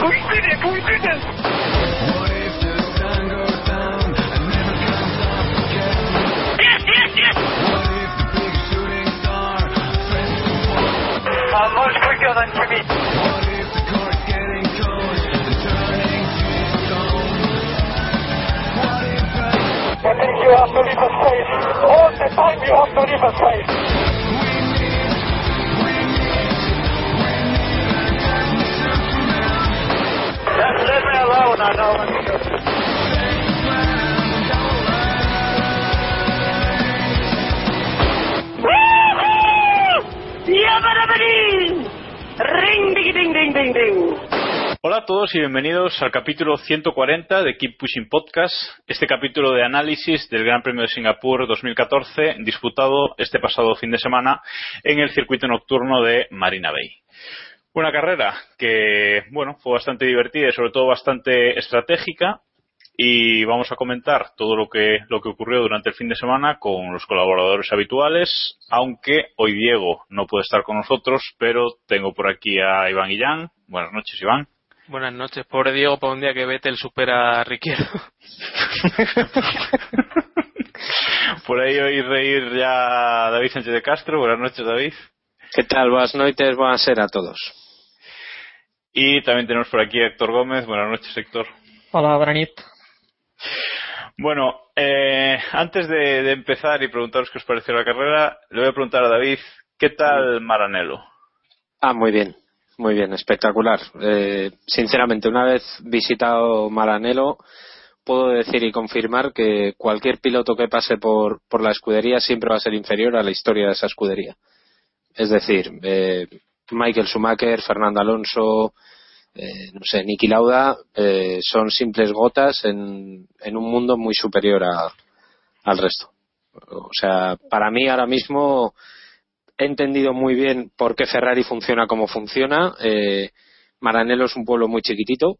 I'm like a shooting star friend to God uh, I'm much quicker than Jimmy. I think you have to leave a space. All the time you have to leave a space. Ding, ding. Hola a todos y bienvenidos al capítulo 140 de Keep Pushing Podcast, este capítulo de análisis del Gran Premio de Singapur 2014, disputado este pasado fin de semana en el circuito nocturno de Marina Bay. Una carrera que, bueno, fue bastante divertida y sobre todo bastante estratégica y vamos a comentar todo lo que, lo que ocurrió durante el fin de semana con los colaboradores habituales, aunque hoy Diego no puede estar con nosotros, pero tengo por aquí a Iván Guillán. Buenas noches, Iván. Buenas noches, pobre Diego, para un día que Vettel supera a Riquelme. Por ahí oí reír ya David Sánchez de Castro. Buenas noches, David. ¿Qué tal? Buenas noches, buenas ser a todos. Y también tenemos por aquí a Héctor Gómez. Buenas noches, Héctor. Hola, Branit. Bueno, eh, antes de, de empezar y preguntaros qué os pareció la carrera, le voy a preguntar a David, ¿qué tal Maranello? Ah, muy bien, muy bien, espectacular. Eh, sinceramente, una vez visitado Maranello, puedo decir y confirmar que cualquier piloto que pase por, por la escudería siempre va a ser inferior a la historia de esa escudería. Es decir, eh, Michael Schumacher, Fernando Alonso, eh, no sé, Niki Lauda, eh, son simples gotas en, un mundo muy superior a- al resto. O sea, para mí ahora mismo he entendido muy bien por qué Ferrari funciona como funciona. Eh, Maranello es un pueblo muy chiquitito.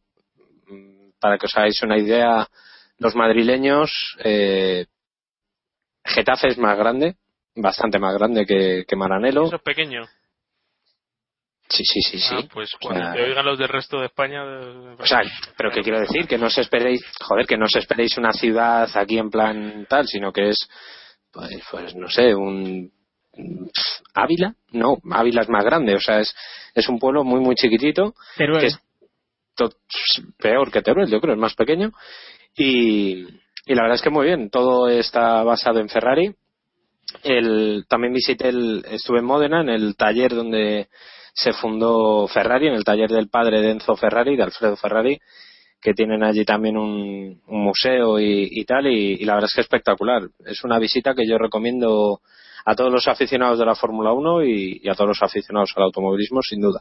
Mm, Para que os hagáis una idea, los madrileños, eh, Getafe es más grande, bastante más grande que, que Maranello. Eso es pequeño. Sí, sí, sí, sí. Ah, pues cuando sea, te oigan los del resto de España... O sea, pero qué quiero decir, que no os esperéis, joder, que no os esperéis una ciudad aquí en plan tal, sino que es, pues, pues no sé, un Ávila, no, Ávila es más grande, o sea, es, es un pueblo muy muy chiquitito, Teruel. que es to- peor que Teruel, yo creo, es más pequeño, y, y la verdad es que muy bien, todo está basado en Ferrari. El, también visité el, estuve en Módena, en el taller donde se fundó Ferrari, en el taller del padre de Enzo Ferrari, de Alfredo Ferrari, que tienen allí también un, un museo y, y tal, y, y la verdad es que es espectacular. Es una visita que yo recomiendo a todos los aficionados de la Fórmula 1 y, y a todos los aficionados al automovilismo, sin duda.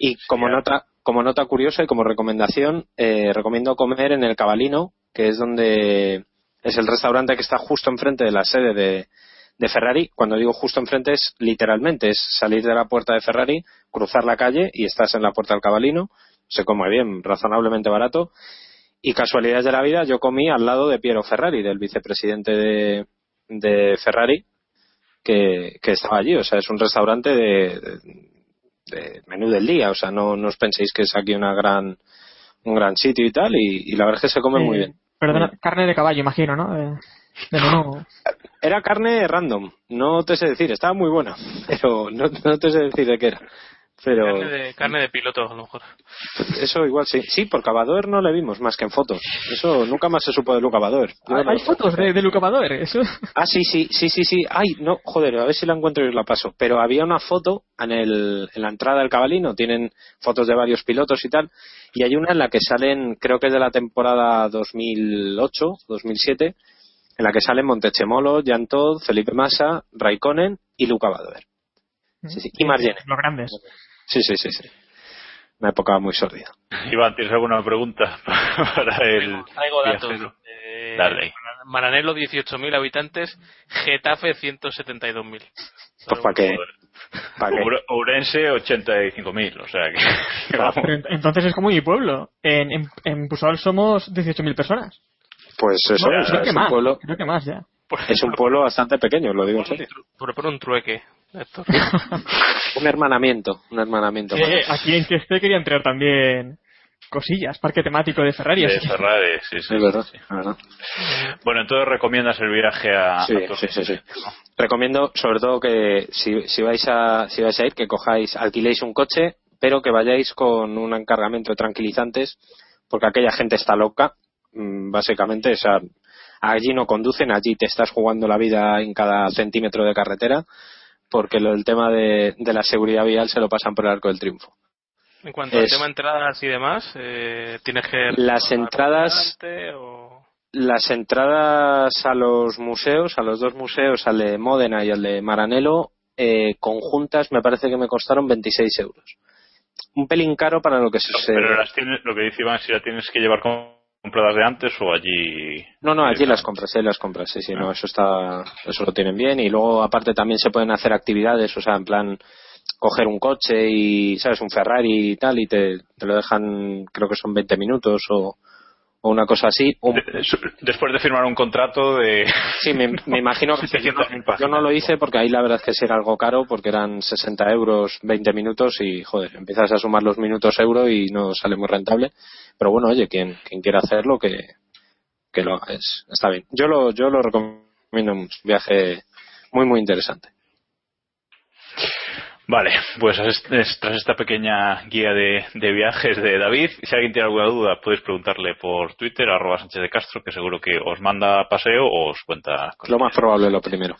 Y como nota, como nota curiosa y como recomendación, eh, recomiendo comer en el Cabalino, que es donde Es el restaurante que está justo enfrente de la sede de, de Ferrari. Cuando digo justo enfrente es literalmente, es salir de la puerta de Ferrari, cruzar la calle y estás en la puerta del Cabalino. Se come bien, razonablemente barato. Y casualidades de la vida, yo comí al lado de Piero Ferrari, del vicepresidente de, de Ferrari, que, que estaba allí. O sea, es un restaurante de, de- de menú del día. O sea, no, no os penséis que es aquí una gran, un gran sitio y tal. Y, y la verdad es que se come muy bien. Perdona, carne de caballo, imagino, ¿no? De menú. Era carne random, no te sé decir, estaba muy buena, pero no, no te sé decir de qué era. Pero Carne de, carne de piloto, a lo mejor. eso igual sí. Sí, por Cavadoer no le vimos más que en fotos. Eso nunca más se supo de Luca Badoer. Yo Hay no- hay fotos de, de Luca Badoer, eso. Ah, sí, sí, sí, sí, sí. Ay, no, joder, a ver si la encuentro y os la paso. Pero había una foto en, el, en la entrada del cabalino, tienen fotos de varios pilotos y tal, y hay una en la que salen, creo que es de la temporada 2008, 2007, en la que salen Montechemolo, Jan Todd, Felipe Massa, Raikkonen y Luca Badoer. Sí, sí, y Margene. Los grandes. Sí, sí, sí, sí. Una época muy sórdida. Iván, ¿tienes alguna pregunta para el Traigo datos. Eh, Dale. Maranelo, 18.000 habitantes. Getafe, 172.000. Pues para que, para Ourense, 85.000, o sea que... vamos. Entonces es como mi pueblo. En, en, en Pusol somos 18.000 personas. Pues eso Bueno, es, creo, que es un más, pueblo, creo que más ya. es un pueblo bastante pequeño, lo digo en serio. Propone un trueque, Héctor. Un hermanamiento, un hermanamiento. Eh, aquí en Cheste quería entrar también cosillas, parque temático de Ferrari. De que- Ferrari, sí, sí. Es verdad, sí. verdad. Bueno, entonces recomiendas el viaje a... Sí, a sí, sí, sí. Recomiendo, sobre todo, que si, si vais a si vais a ir, que cojáis, alquiléis un coche, pero que vayáis con un encargamento de tranquilizantes, porque aquella gente está loca, básicamente. O sea, allí no conducen, allí te estás jugando la vida en cada centímetro de carretera, porque lo, el tema de, de la seguridad vial se lo pasan por el arco del triunfo. En cuanto al tema entradas y demás, eh, ¿tienes que... Las entradas- con o- Las entradas a los museos, a los dos museos, al de Módena y al de Maranello, eh, conjuntas me parece que me costaron 26 euros. Un pelín caro para lo que se... Pero las tienes, lo que dice Iván, si las tienes que llevar com- compradas de antes o allí... No, no, allí las compras, sí, las compras, sí, sí, no, eso está, eso lo tienen bien. Y luego aparte también se pueden hacer actividades, o sea, en plan coger un coche y, sabes, un Ferrari y tal y te, te lo dejan, creo que son 20 minutos o, o una cosa así. Un- De- Después de firmar un contrato de... Sí, me, me imagino que yo, no, 700.000 páginas. yo no lo hice porque ahí la verdad es que sí era algo caro porque eran 60 euros 20 minutos y joder, empiezas a sumar los minutos euro y no sale muy rentable. Pero bueno, oye, quien, quien quiera hacerlo que, que lo haga, es, está bien. Yo lo, yo lo recomiendo mucho, viaje muy muy interesante. Vale, pues es- es- tras esta pequeña guía de, de viajes de David, si alguien tiene alguna duda, podéis preguntarle por Twitter, arroba Sánchez de Castro, que seguro que os manda paseo o os cuenta Lo más probable lo primero.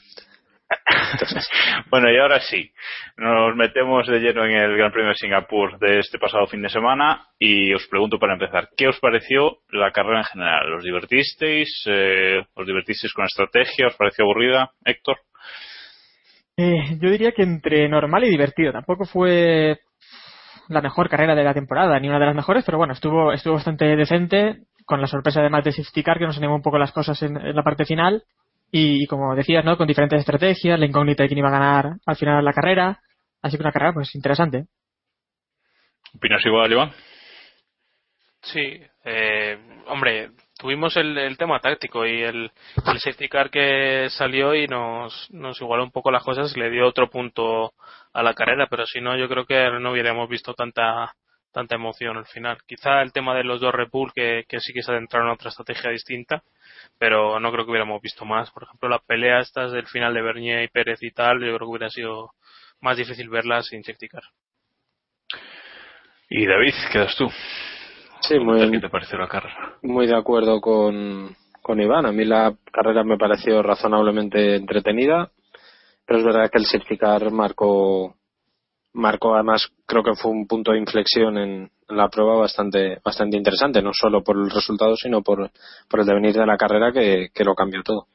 Bueno, y ahora sí, nos metemos de lleno en el Gran Premio de Singapur de este pasado fin de semana y os pregunto para empezar, ¿qué os pareció la carrera en general? ¿Os divertisteis? Eh, ¿Os divertisteis con estrategia? ¿Os pareció aburrida? Héctor. Eh, yo diría que entre normal y divertido. Tampoco fue la mejor carrera de la temporada, ni una de las mejores, pero bueno, estuvo, estuvo bastante decente, con la sorpresa además de Safety Car, que nos animó un poco las cosas en, en la parte final. Y, como decías, ¿no? Con diferentes estrategias, la incógnita de quién iba a ganar al final la carrera. Así que una carrera, pues, interesante. ¿Opinas igual, Iván? Sí, eh, hombre, tuvimos el, el tema táctico y el, el safety car que salió y nos, nos igualó un poco las cosas le dio otro punto a la carrera, pero si no, yo creo que no hubiéramos visto tanta tanta emoción al final. Quizá el tema de los dos Red que, que sí que se adentraron a otra estrategia distinta, pero no creo que hubiéramos visto más. Por ejemplo, la pelea estas del final de Bernier y Pérez y tal, yo creo que hubiera sido más difícil verlas sin safety car. Y David, quedas tú. Sí, muy, ¿Qué te pareció la carrera? muy de acuerdo con, con Iván. A mí la carrera me pareció razonablemente entretenida, pero es verdad que el safety car marcó, marcó además, creo que fue un punto de inflexión en, en la prueba bastante, bastante interesante, no solo por el resultado, sino por, por el devenir de la carrera que, que lo cambió todo.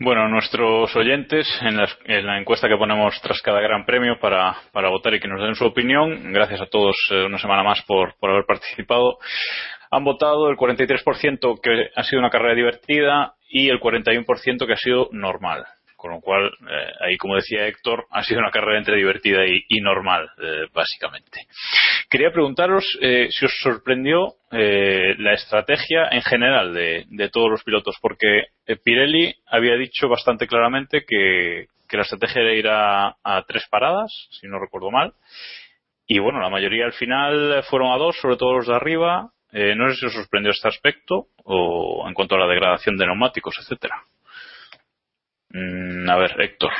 Bueno, nuestros oyentes, en la, en la encuesta que ponemos tras cada gran premio para, para votar y que nos den su opinión, gracias a todos eh, una semana más por, haber participado, Han votado el 43% que ha sido una carrera divertida y el 41% que ha sido normal. Con lo cual, eh, ahí como decía Héctor, ha sido una carrera entre divertida y, y normal, eh, básicamente. Quería preguntaros eh, si os sorprendió eh, la estrategia en general de, de todos los pilotos, porque eh, Pirelli había dicho bastante claramente que, que la estrategia era ir a, a tres paradas, si no recuerdo mal, y bueno, la mayoría al final fueron a dos, sobre todo los de arriba. Eh, no sé si os sorprendió este aspecto o en cuanto a la degradación de neumáticos, etcétera. Mm, a ver, Héctor,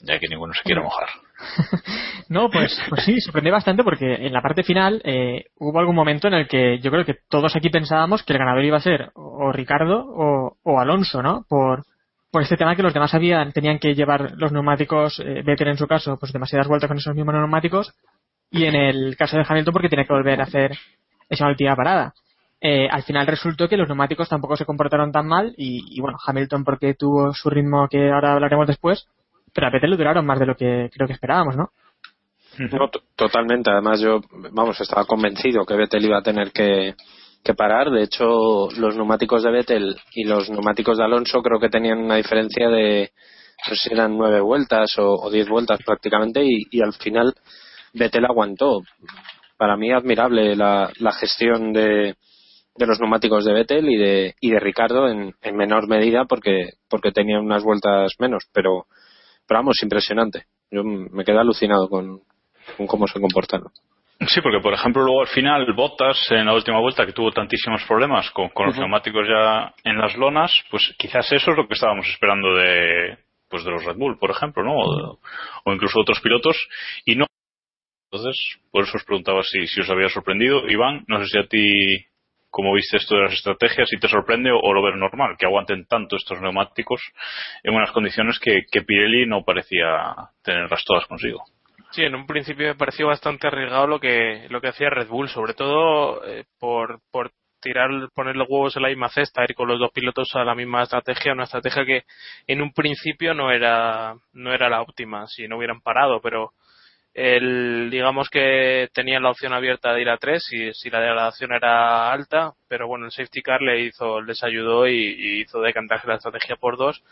ya que ninguno se quiere mojar. No, pues, pues sí, sorprendió bastante porque en la parte final eh, hubo algún momento en el que yo creo que todos aquí pensábamos que el ganador iba a ser o Ricardo o, o Alonso, ¿no? Por, por este tema que los demás habían, tenían que llevar los neumáticos, eh, Vettel en su caso, pues demasiadas vueltas con esos mismos neumáticos y en el caso de Hamilton porque tiene que volver a hacer esa última parada. Eh, al final resultó que los neumáticos tampoco se comportaron tan mal y, y, bueno, Hamilton porque tuvo su ritmo que ahora hablaremos después, pero a Vettel duraron más de lo que creo que esperábamos, ¿no? No, totalmente. Además, yo, vamos, estaba convencido que Vettel iba a tener que, parar. De hecho, los neumáticos de Vettel y los neumáticos de Alonso creo que tenían una diferencia de, no sé si eran nueve vueltas o, diez vueltas prácticamente, y, y al final Vettel aguantó. Para mí, admirable la, la gestión de, de los neumáticos de Vettel y de, y de Ricardo en, en menor medida porque, porque tenían unas vueltas menos, pero, pero vamos, impresionante. Yo me quedé alucinado con, con cómo se comportaron. Sí, porque por ejemplo luego al final Bottas en la última vuelta que tuvo tantísimos problemas con, con los neumáticos ya en las lonas, pues quizás eso es lo que estábamos esperando de pues de los Red Bull, por ejemplo, ¿no? O, o incluso otros pilotos y no. Entonces, por eso os preguntaba si, si os había sorprendido. Iván, no sé si a ti, cómo viste esto de las estrategias, si te sorprende o, lo ves normal, que aguanten tanto estos neumáticos en unas condiciones que, que Pirelli no parecía tenerlas todas consigo. Sí, en un principio me pareció bastante arriesgado lo que lo que hacía Red Bull, sobre todo eh, por, por tirar, poner los huevos en la misma cesta, ir con los dos pilotos a la misma estrategia, una estrategia que en un principio no era no era la óptima, si no hubieran parado, pero el, digamos que tenían la opción abierta de ir a tres si, si la degradación era alta, pero bueno, el safety car le hizo, les ayudó y, y hizo decantarse la estrategia por dos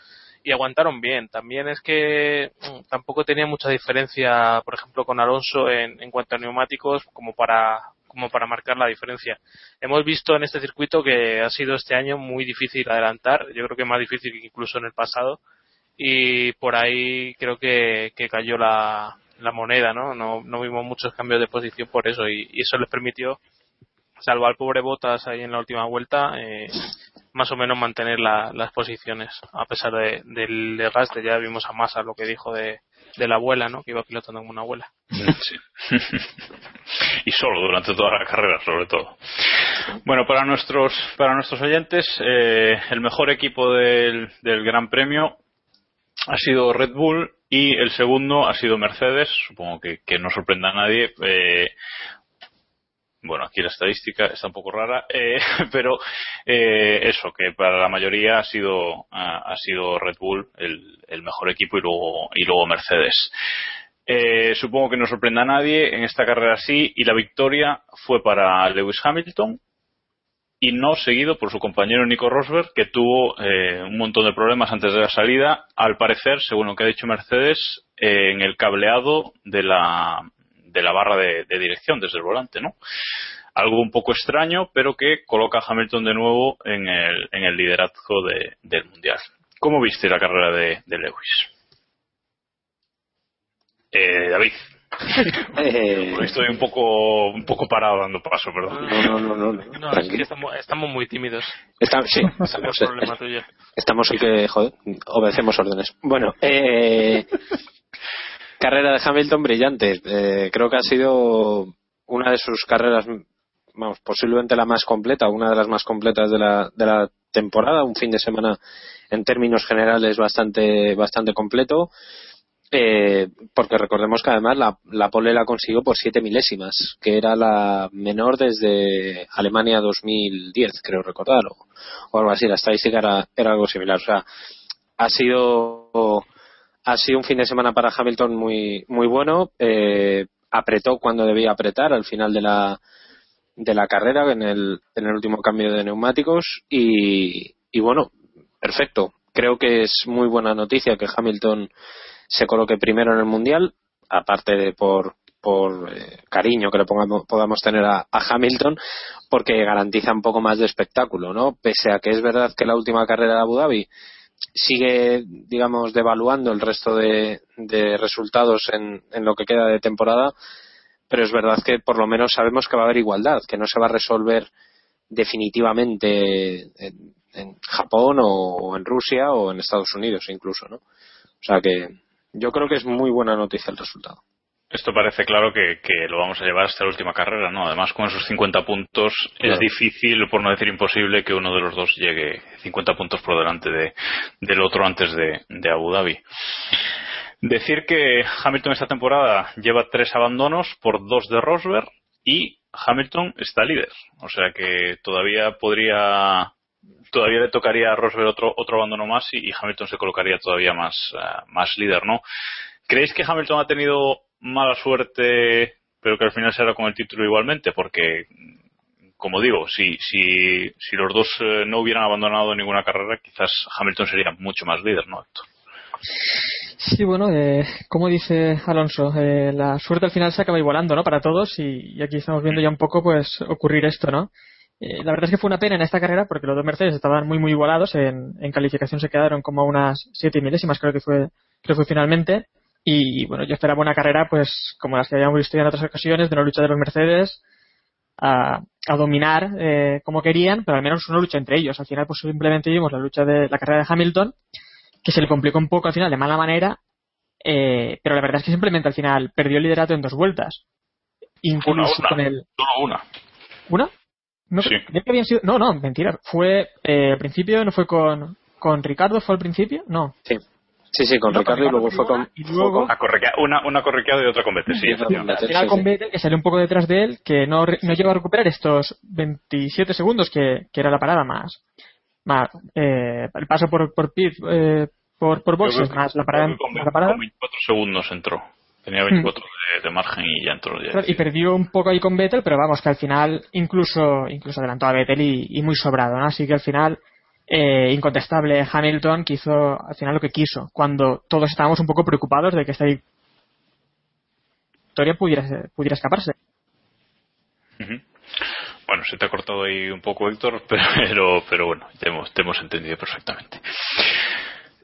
y aguantaron bien. También es que mm, tampoco tenía mucha diferencia, por ejemplo, con Alonso en, en cuanto a neumáticos como para como para marcar la diferencia. Hemos visto en este circuito que ha sido este año muy difícil adelantar, yo creo que más difícil que incluso en el pasado y por ahí creo que, que cayó la, la moneda, ¿no? ¿no? No vimos muchos cambios de posición por eso y, eso les permitió, salvo al pobre Botas ahí en la última vuelta, eh, más o menos mantener la- las posiciones a pesar de, del desgaste. Ya vimos a Massa lo que dijo de, la abuela, ¿no? Que iba pilotando como una abuela. Y solo durante toda la carrera, sobre todo. Bueno, para nuestros para nuestros oyentes, eh, el mejor equipo del Gran Premio ha sido Red Bull y el segundo ha sido Mercedes. Supongo que, no sorprenda a nadie. Eh, bueno, aquí la estadística está un poco rara, eh, pero eh, eso, que para la mayoría ha sido, ha, sido Red Bull el, el mejor equipo y luego, y luego Mercedes. Eh, supongo que no sorprenda a nadie en esta carrera sí, y la victoria fue para Lewis Hamilton y no seguido por su compañero Nico Rosberg, que tuvo eh, un montón de problemas antes de la salida, al parecer, según lo que ha dicho Mercedes, eh, en el cableado de la, de la barra de, dirección desde el volante, ¿no? Algo un poco extraño, pero que coloca a Hamilton de nuevo en el, en el liderazgo de- del Mundial. ¿Cómo viste la carrera de, de Lewis? Eh, David. Eh, Estoy un poco, un poco parado dando paso, perdón. no, no, no, no, No, es tranquilo. que estamos, estamos muy tímidos. Está- sí, es estamos, el problema tuyo. estamos hoy que, joder, obedecemos órdenes. Bueno, eh, carrera de Hamilton brillante. Eh, creo que ha sido una de sus carreras, vamos, posiblemente la más completa, una de las más completas de la, de la temporada. Un fin de semana en términos generales bastante, bastante completo. Eh, porque recordemos que además la, la pole la consiguió por siete milésimas, que era la menor desde Alemania 2010, creo recordar, o, o algo así. La estadística era, era algo similar. O sea, ha sido ha sido un fin de semana para Hamilton muy muy bueno. Eh, apretó cuando debía apretar al final de la de la carrera en el, en el último cambio de neumáticos y, y bueno, perfecto. Creo que es muy buena noticia que Hamilton se coloque primero en el Mundial, aparte de por, por eh, cariño que le pongamos, podamos tener a, Hamilton, porque garantiza un poco más de espectáculo, ¿no? Pese a que es verdad que la última carrera de Abu Dhabi sigue, digamos, devaluando el resto de, resultados en, lo que queda de temporada, pero es verdad que por lo menos sabemos que va a haber igualdad, que no se va a resolver definitivamente en, en Japón o en Rusia o en Estados Unidos incluso, ¿no? O sea que yo creo que es muy buena noticia el resultado. Esto parece claro que, que, lo vamos a llevar hasta la última carrera, ¿no? Además, con esos 50 puntos claro. es difícil, por no decir imposible, que uno de los dos llegue 50 puntos por delante de, del otro antes de, de Abu Dhabi. Decir que Hamilton esta temporada lleva tres abandonos por dos de Rosberg y Hamilton está líder. O sea que todavía podría todavía le tocaría a Rosberg otro, otro abandono más y, Hamilton se colocaría todavía más, uh, más líder, ¿no? ¿Creéis que Hamilton ha tenido mala suerte, pero que al final será con el título igualmente? Porque, como digo, si, si, si los dos eh, no hubieran abandonado ninguna carrera, quizás Hamilton sería mucho más líder, ¿no, Héctor? Sí, bueno, eh, como dice Alonso, eh, la suerte al final se acaba igualando, ¿no? Para todos y, y aquí estamos viendo ya un poco, pues, ocurrir esto, ¿no? Eh, la verdad es que fue una pena en esta carrera porque los dos Mercedes estaban muy muy igualados. En, en calificación se quedaron como a unas siete milésimas creo que fue creo que fue finalmente. Y bueno yo esperaba una carrera pues como las que habíamos visto ya en otras ocasiones de una lucha de los Mercedes a, a dominar eh, como querían pero al menos una lucha entre ellos. Al final pues simplemente vimos la lucha de la carrera de Hamilton que se le complicó un poco al final de mala manera eh, pero la verdad es que simplemente al final perdió el liderato en dos vueltas. Incluso una, una. con el Solo una. una no, Sí. creo que habían sido, no, no, mentira. Fue, eh, al principio no fue con, con Ricardo, fue al principio, no. Sí, sí, sí con No, Ricardo y luego fue con. y luego- fue Una, correquea- una, una correqueada y otra con Vettel, sí, Al final sí, con sí. Vettel, que salió un poco detrás de él, que no, no llegó a recuperar estos 27 segundos que, que era la parada más, más eh, el paso por, por pit, eh, por, por boxes, más la parada, con, la parada. con 24 segundos entró. Tenía 24 de, de margen y ya entró. Ya. Y perdió un poco ahí con Vettel, pero vamos, que al final incluso, incluso adelantó a Vettel y, y muy sobrado, ¿no? Así que al final, eh, incontestable Hamilton que hizo al final lo que quiso, cuando todos estábamos un poco preocupados de que esta victoria pudiera, pudiera escaparse. Bueno, se te ha cortado ahí un poco, Héctor, pero, pero bueno, te hemos, te hemos entendido perfectamente.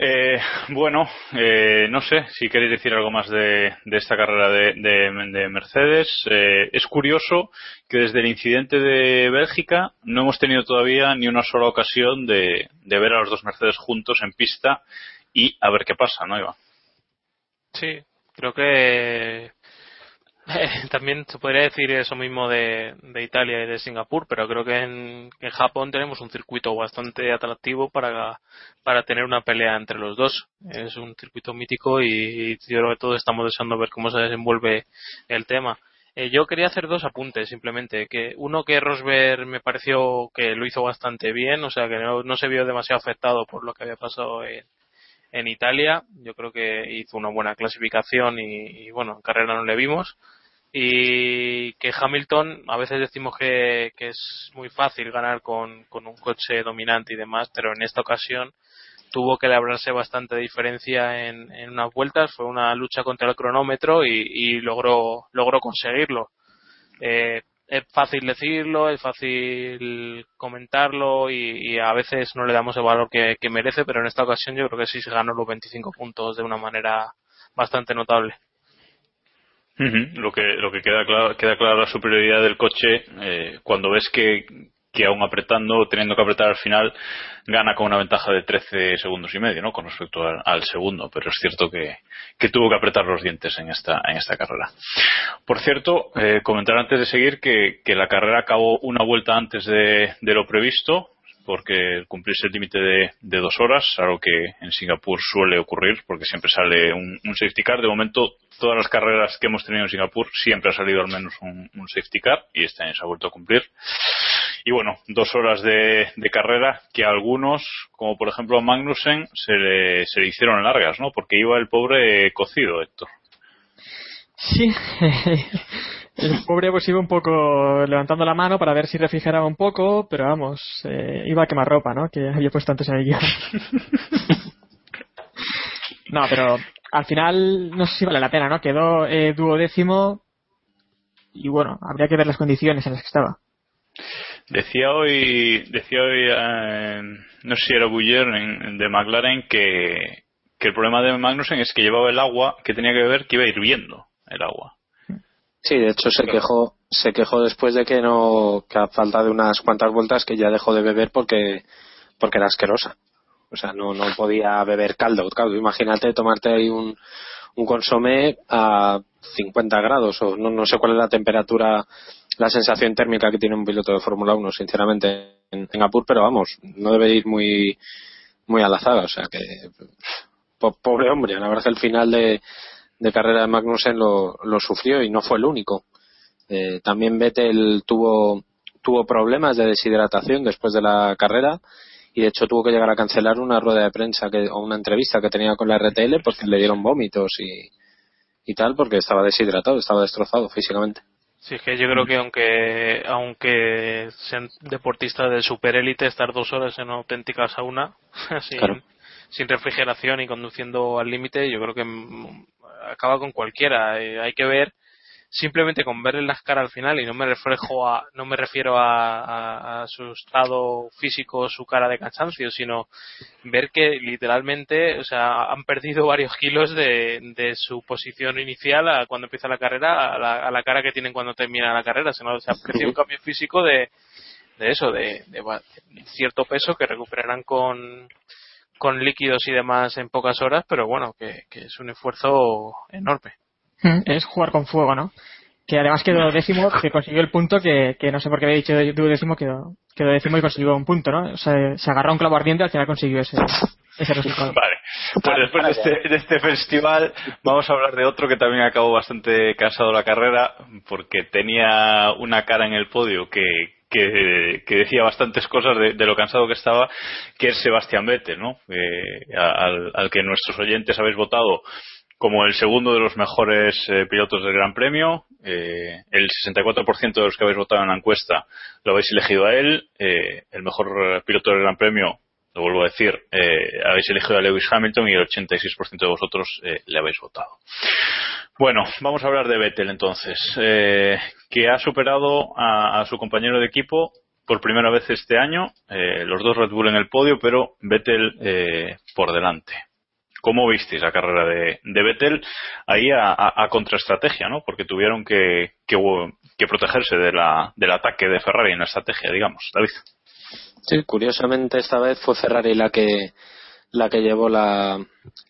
Eh, bueno, eh, no sé si queréis decir algo más de, esta carrera de, de- de Mercedes. Eh, es curioso que desde el incidente de Bélgica no hemos tenido todavía ni una sola ocasión de, ver a los dos Mercedes juntos en pista y a ver qué pasa, ¿no, Iván? Sí, creo que también se podría decir eso mismo de, de Italia y de Singapur, pero creo que en, Japón tenemos un circuito bastante atractivo para, para tener una pelea entre los dos. Es un circuito mítico y, y yo creo que todos estamos deseando ver cómo se desenvuelve el tema. Eh, yo quería hacer dos apuntes simplemente. Que uno que Rosberg me pareció que lo hizo bastante bien, o sea que no, no se vio demasiado afectado por lo que había pasado en, en Italia. Yo creo que hizo una buena clasificación y, bueno, en carrera no le vimos. Y que Hamilton, a veces decimos que, que es muy fácil ganar con, con un coche dominante y demás, pero en esta ocasión tuvo que labrarse bastante diferencia en, en unas vueltas. Fue una lucha contra el cronómetro y, y logró, logró conseguirlo. Eh, es fácil decirlo, es fácil comentarlo y, a veces no le damos el valor que, que, merece, pero en esta ocasión yo creo que sí se ganó los 25 puntos de una manera bastante notable. Lo que lo que queda claro, queda clara la superioridad del coche eh, cuando ves que, que aún apretando, teniendo que apretar al final, gana con una ventaja de 13 segundos y medio, ¿no? Con respecto al, segundo, pero es cierto que, que, tuvo que apretar los dientes en esta, en esta carrera. Por cierto, eh, comentar antes de seguir que, que, la carrera acabó una vuelta antes de, de lo previsto, porque cumplirse el límite de, de, dos horas, algo que en Singapur suele ocurrir, porque siempre sale un, un, safety car. De momento, todas las carreras que hemos tenido en Singapur siempre ha salido al menos un, un safety car y año se ha vuelto a cumplir. Y bueno, dos horas de, carrera que a algunos, como por ejemplo a Magnussen, se le, se le hicieron largas, ¿no? Porque iba el pobre cocido, Héctor. Sí, El pobre pues iba un poco levantando la mano para ver si refrigeraba un poco, pero vamos, eh, iba a quemar ropa, ¿no? Que había puesto antes en el guion. no, pero al final no sé si vale la pena, ¿no? Quedó eh, duodécimo y bueno, habría que ver las condiciones en las que estaba. Decía hoy, decía hoy, eh, no sé si era Buller de McLaren que, que el problema de Magnussen es que llevaba el agua que tenía que beber que iba hirviendo el agua. Sí, de hecho se quejó, se quejó después de que no, que a falta de unas cuantas vueltas que ya dejó de beber porque, porque era asquerosa. O sea, no, no podía beber caldo. Claro, imagínate tomarte ahí un, un consomé a 50 grados o no, no sé cuál es la temperatura, la sensación térmica que tiene un piloto de Fórmula 1, sinceramente, en, en Apur, pero vamos, no debe ir muy, muy a la. O sea que, po- pobre hombre, la verdad que el final de, de carrera de Magnussen lo, lo sufrió y no fue el único. Eh, también Vettel tuvo, tuvo problemas de deshidratación después de la carrera y de hecho tuvo que llegar a cancelar una rueda de prensa que, o una entrevista que tenía con la RTL porque le dieron vómitos y, y tal porque estaba deshidratado, estaba destrozado físicamente. Sí, es que yo creo que aunque aunque sean deportistas de superélite, estar dos horas en una auténtica sauna sin, Claro. sin refrigeración y conduciendo al límite, yo creo que mm, acaba con cualquiera. Eh, hay que ver simplemente con verle las caras al final y no me reflejo a, no me refiero a, a- a su estado físico, su cara de cansancio, sino ver que literalmente, o sea, han perdido varios kilos de, de su posición inicial a cuando empieza la carrera a la, a la cara que tienen cuando termina la carrera. Se, nos- se aprecia un cambio físico de, de eso, de, de va- cierto peso que recuperarán con, con líquidos y demás en pocas horas, pero bueno, que, que es un esfuerzo enorme. Es jugar con fuego, ¿no? Que además quedó décimo, que consiguió el punto que, que no sé por qué había dicho duodécimo, quedó, quedó décimo y consiguió un punto, ¿no? O sea, se agarró un clavo ardiente y al final consiguió ese, ese resultado. Vale, pues después de este, de este festival vamos a hablar de otro que también acabó bastante cansado la carrera porque tenía una cara en el podio que, que, que decía bastantes cosas de, de lo cansado que estaba, que es Sebastián Vettel, ¿no? Eh, al, al que nuestros oyentes habéis votado como el segundo de los mejores eh, pilotos del Gran Premio. Eh, el 64% de los que habéis votado en la encuesta lo habéis elegido a él. Eh, el mejor piloto del Gran Premio, lo vuelvo a decir, eh, habéis elegido a Lewis Hamilton y el 86% de vosotros le habéis votado. Bueno, vamos a hablar de Vettel entonces, que ha superado a, a su compañero de equipo por primera vez este año, eh, los dos Red Bull en el podio, pero Vettel eh, por delante. ¿Cómo visteis la carrera de, de Vettel ahí a, a- contraestrategia, ¿no? Porque tuvieron que, que, que protegerse de la, del ataque de Ferrari en la estrategia, digamos. David. Sí, curiosamente esta vez fue Ferrari la que la que llevó la,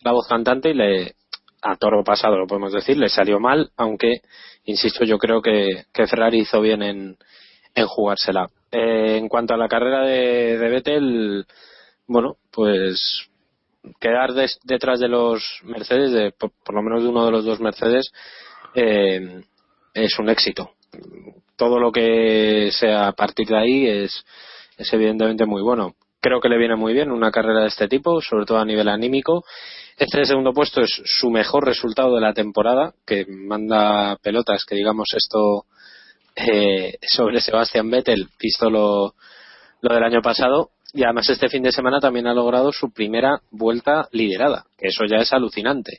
la voz cantante y le a toro pasado lo podemos decir le salió mal aunque insisto yo creo que, que Ferrari hizo bien en, en jugársela Eh, en cuanto a la carrera de, de Vettel bueno pues quedar detrás de los Mercedes de, por, por lo menos de uno de los dos Mercedes eh, es un éxito todo lo que sea a partir de ahí es es evidentemente muy bueno. Creo que le viene muy bien una carrera de este tipo, sobre todo a nivel anímico. Este segundo puesto es su mejor resultado de la temporada, que manda pelotas, que digamos esto eh, sobre Sebastián Vettel, visto lo, lo del año pasado. Y además este fin de semana también ha logrado su primera vuelta liderada, que eso ya es alucinante.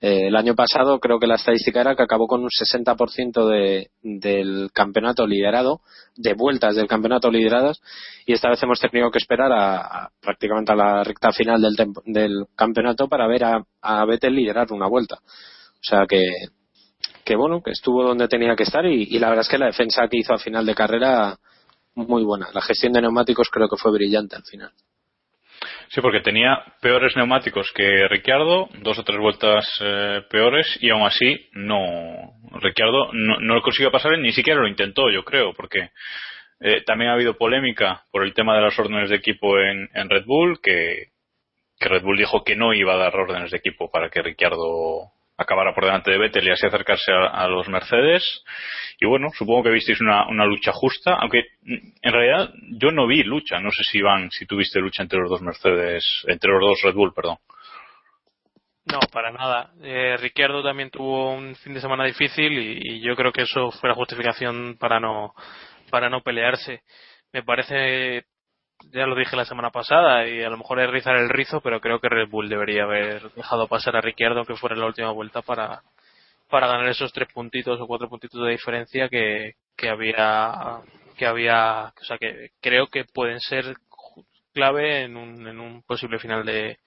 Eh, el año pasado creo que la estadística era que acabó con un 60% de, del campeonato liderado, de vueltas del campeonato lideradas, y esta vez hemos tenido que esperar a, a prácticamente a la recta final del, tempo- del campeonato para ver a, a Vettel liderar una vuelta. O sea que, que bueno, que estuvo donde tenía que estar y, y la verdad es que la defensa que hizo al final de carrera muy buena. La gestión de neumáticos creo que fue brillante al final. Sí, porque tenía peores neumáticos que Ricciardo, dos o tres vueltas eh, peores, y aún así no Ricciardo no, lo consiguió pasar, ni siquiera lo intentó, yo creo, porque eh, también ha habido polémica por el tema de las órdenes de equipo en, Red Bull, que Red Bull dijo que no iba a dar órdenes de equipo para que Ricciardo acabara por delante de Vettel y así acercarse a, a los Mercedes. Y bueno, supongo que visteis una, una lucha justa, aunque en realidad yo no vi lucha. No sé si Iván, si tuviste lucha entre los dos Mercedes, entre los dos Red Bull, perdón. No, para nada. Eh, Ricciardo también tuvo un fin de semana difícil y, y yo creo que eso fue la justificación para no para no pelearse. Me parece ya lo dije la semana pasada y a lo mejor es rizar el rizo, pero creo que Red Bull debería haber dejado pasar a Ricciardo que fuera la última vuelta para, para ganar esos tres puntitos o cuatro puntitos de diferencia que, que había que había o sea que creo que pueden ser clave en un, en un posible final de,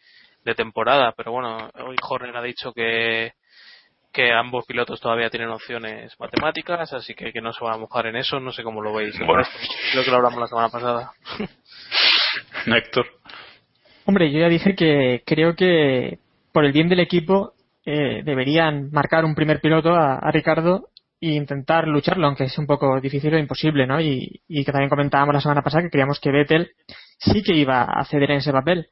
de temporada. Pero bueno hoy Horner ha dicho que que ambos pilotos todavía tienen opciones matemáticas así que, que no se van a mojar en eso no sé cómo lo veis Bueno. creo que lo hablamos la semana pasada Héctor. Hombre, yo ya dije que creo que por el bien del equipo eh, deberían marcar un primer piloto a, a Ricardo e intentar lucharlo, aunque es un poco difícil o imposible, ¿no? Y, y que también comentábamos la semana pasada que creíamos que Vettel sí que iba a ceder en ese papel,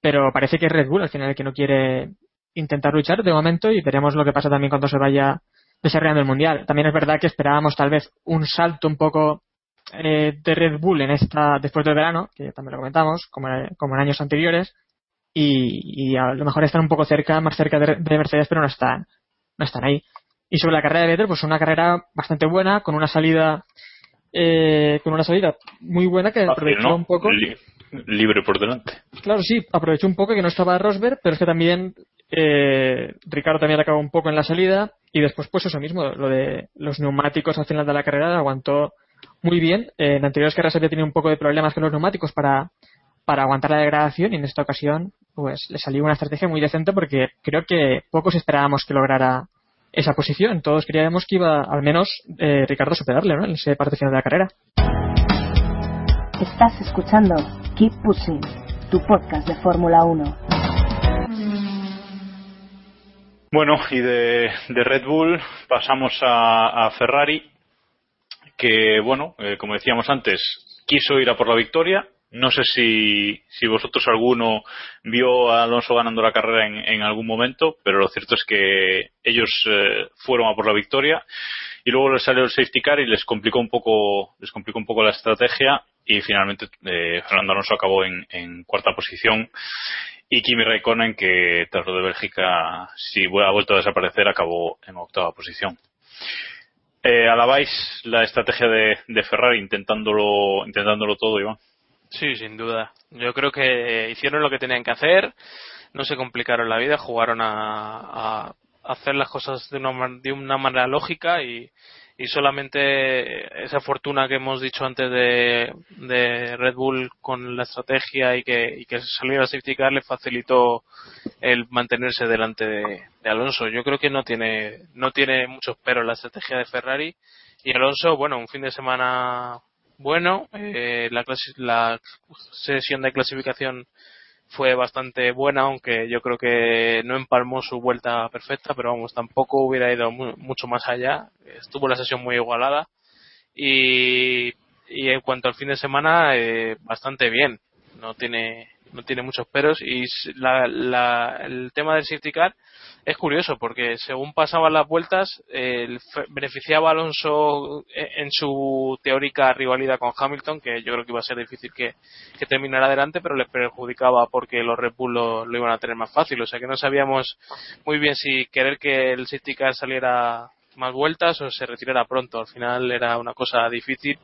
pero parece que es Red Bull al final el que no quiere intentar luchar de momento y veremos lo que pasa también cuando se vaya desarrollando el mundial. También es verdad que esperábamos tal vez un salto un poco eh, de Red Bull en esta después del verano, que también lo comentamos, como, como en años anteriores, y, y a lo mejor están un poco cerca, más cerca de, de Mercedes, pero no están, no están ahí. Y sobre la carrera de Vettel, pues una carrera bastante buena, con una salida, eh, con una salida muy buena que aprovechó ¿no? un poco. Li- libre por delante. Claro, sí, aprovechó un poco que no estaba Rosberg, pero es que también eh, Ricardo también acabó un poco en la salida y después pues eso mismo, lo de los neumáticos al final de la carrera aguantó muy bien. Eh, en anteriores carreras había tenido un poco de problemas con los neumáticos para, para aguantar la degradación y en esta ocasión pues le salió una estrategia muy decente porque creo que pocos esperábamos que lograra esa posición. Todos creíamos que iba al menos eh, Ricardo a superarle en esa parte final de la carrera. Estás escuchando Keep Pushing, tu podcast de Fórmula 1. Bueno, y de, Red Bull pasamos a, a Ferrari, que, bueno, eh, como decíamos antes, quiso ir a por la victoria. No sé si, si vosotros alguno vio a Alonso ganando la carrera en, en algún momento, pero lo cierto es que ellos eh, fueron a por la victoria y luego les salió el safety car y les complicó un poco, les complicó un poco la estrategia y finalmente eh, Fernando Alonso acabó en, cuarta posición. Y Kimi Raikkonen que tras lo de Bélgica si ha vuelto a desaparecer acabó en octava posición. Eh, alabáis la estrategia de, de Ferrari intentándolo intentándolo todo Iván Sí, sin duda. Yo creo que hicieron lo que tenían que hacer, no se complicaron la vida, jugaron a, a hacer las cosas de una, de una manera lógica y, y solamente esa fortuna que hemos dicho antes de, de Red Bull con la estrategia y que, y que saliera a safety car le facilitó el mantenerse delante de, Alonso. Yo creo que no tiene, no tiene muchos peros la estrategia de Ferrari y Alonso, bueno, un fin de semana bueno. Eh, la, la sesión de clasificación fue bastante buena, aunque yo creo que no empalmó su vuelta perfecta, pero vamos, tampoco hubiera ido mu- mucho más allá. Estuvo la sesión muy igualada y, y en cuanto al fin de semana, eh, bastante bien. No tiene no tiene muchos peros y la, la- el tema del safety car es curioso porque según pasaban las vueltas eh, beneficiaba a Alonso eh, en su teórica rivalidad con Hamilton que yo creo que iba a ser difícil que, terminara adelante pero le perjudicaba porque los Red Bull lo, lo iban a tener más fácil. O sea que no sabíamos muy bien si querer que el safety car saliera más vueltas o se retirara pronto al final era una cosa difícil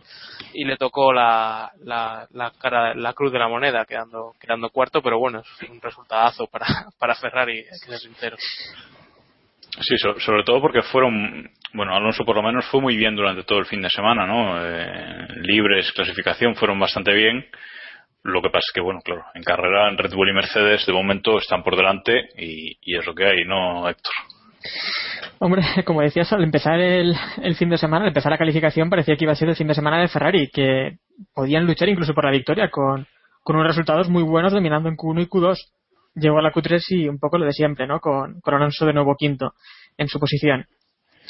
y le tocó la, la, la cara la cruz de la moneda quedando quedando cuarto pero bueno es un resultadazo para para Ferrari hay que ser sincero Sí, so- sobre todo porque fueron, bueno, Alonso por lo menos fue muy bien durante todo el fin de semana, ¿no? Eh, libres, clasificación, fueron bastante bien. Lo que pasa es que, bueno, claro, en carrera Red Bull y Mercedes de momento están por delante y, y es lo que hay, ¿no, Héctor? Hombre, como decías, al empezar el, el fin de semana, al empezar la calificación, parecía que iba a ser el fin de semana de Ferrari, que podían luchar incluso por la victoria con, con unos resultados muy buenos dominando en Q1 y Q2. Llegó a la Q3 y un poco lo de siempre, ¿no? Con, con Alonso de nuevo quinto en su posición.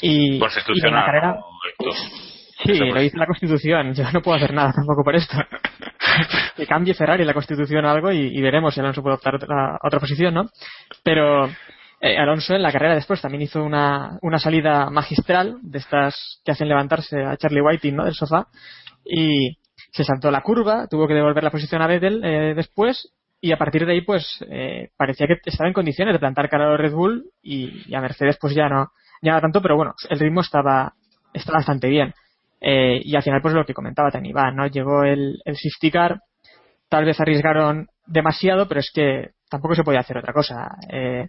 Y, y en Constitucional, la carrera, sí, lo dice la Constitución. Yo no puedo hacer nada tampoco por esto. que cambie Ferrari la Constitución o algo y, y veremos si Alonso puede optar a otra posición, ¿no? Pero eh, Alonso en la carrera después también hizo una, una salida magistral de estas que hacen levantarse a Charlie Whiting ¿no? del sofá y se saltó la curva, tuvo que devolver la posición a Vettel eh, después y a partir de ahí pues eh, parecía que estaba en condiciones de plantar cara a Red Bull y, a Mercedes pues ya no ya no tanto pero bueno el ritmo estaba estaba bastante bien. Eh, y al final pues lo que comentaba Tani no llegó el, el safety car tal vez arriesgaron demasiado pero es que tampoco se podía hacer otra cosa. Eh,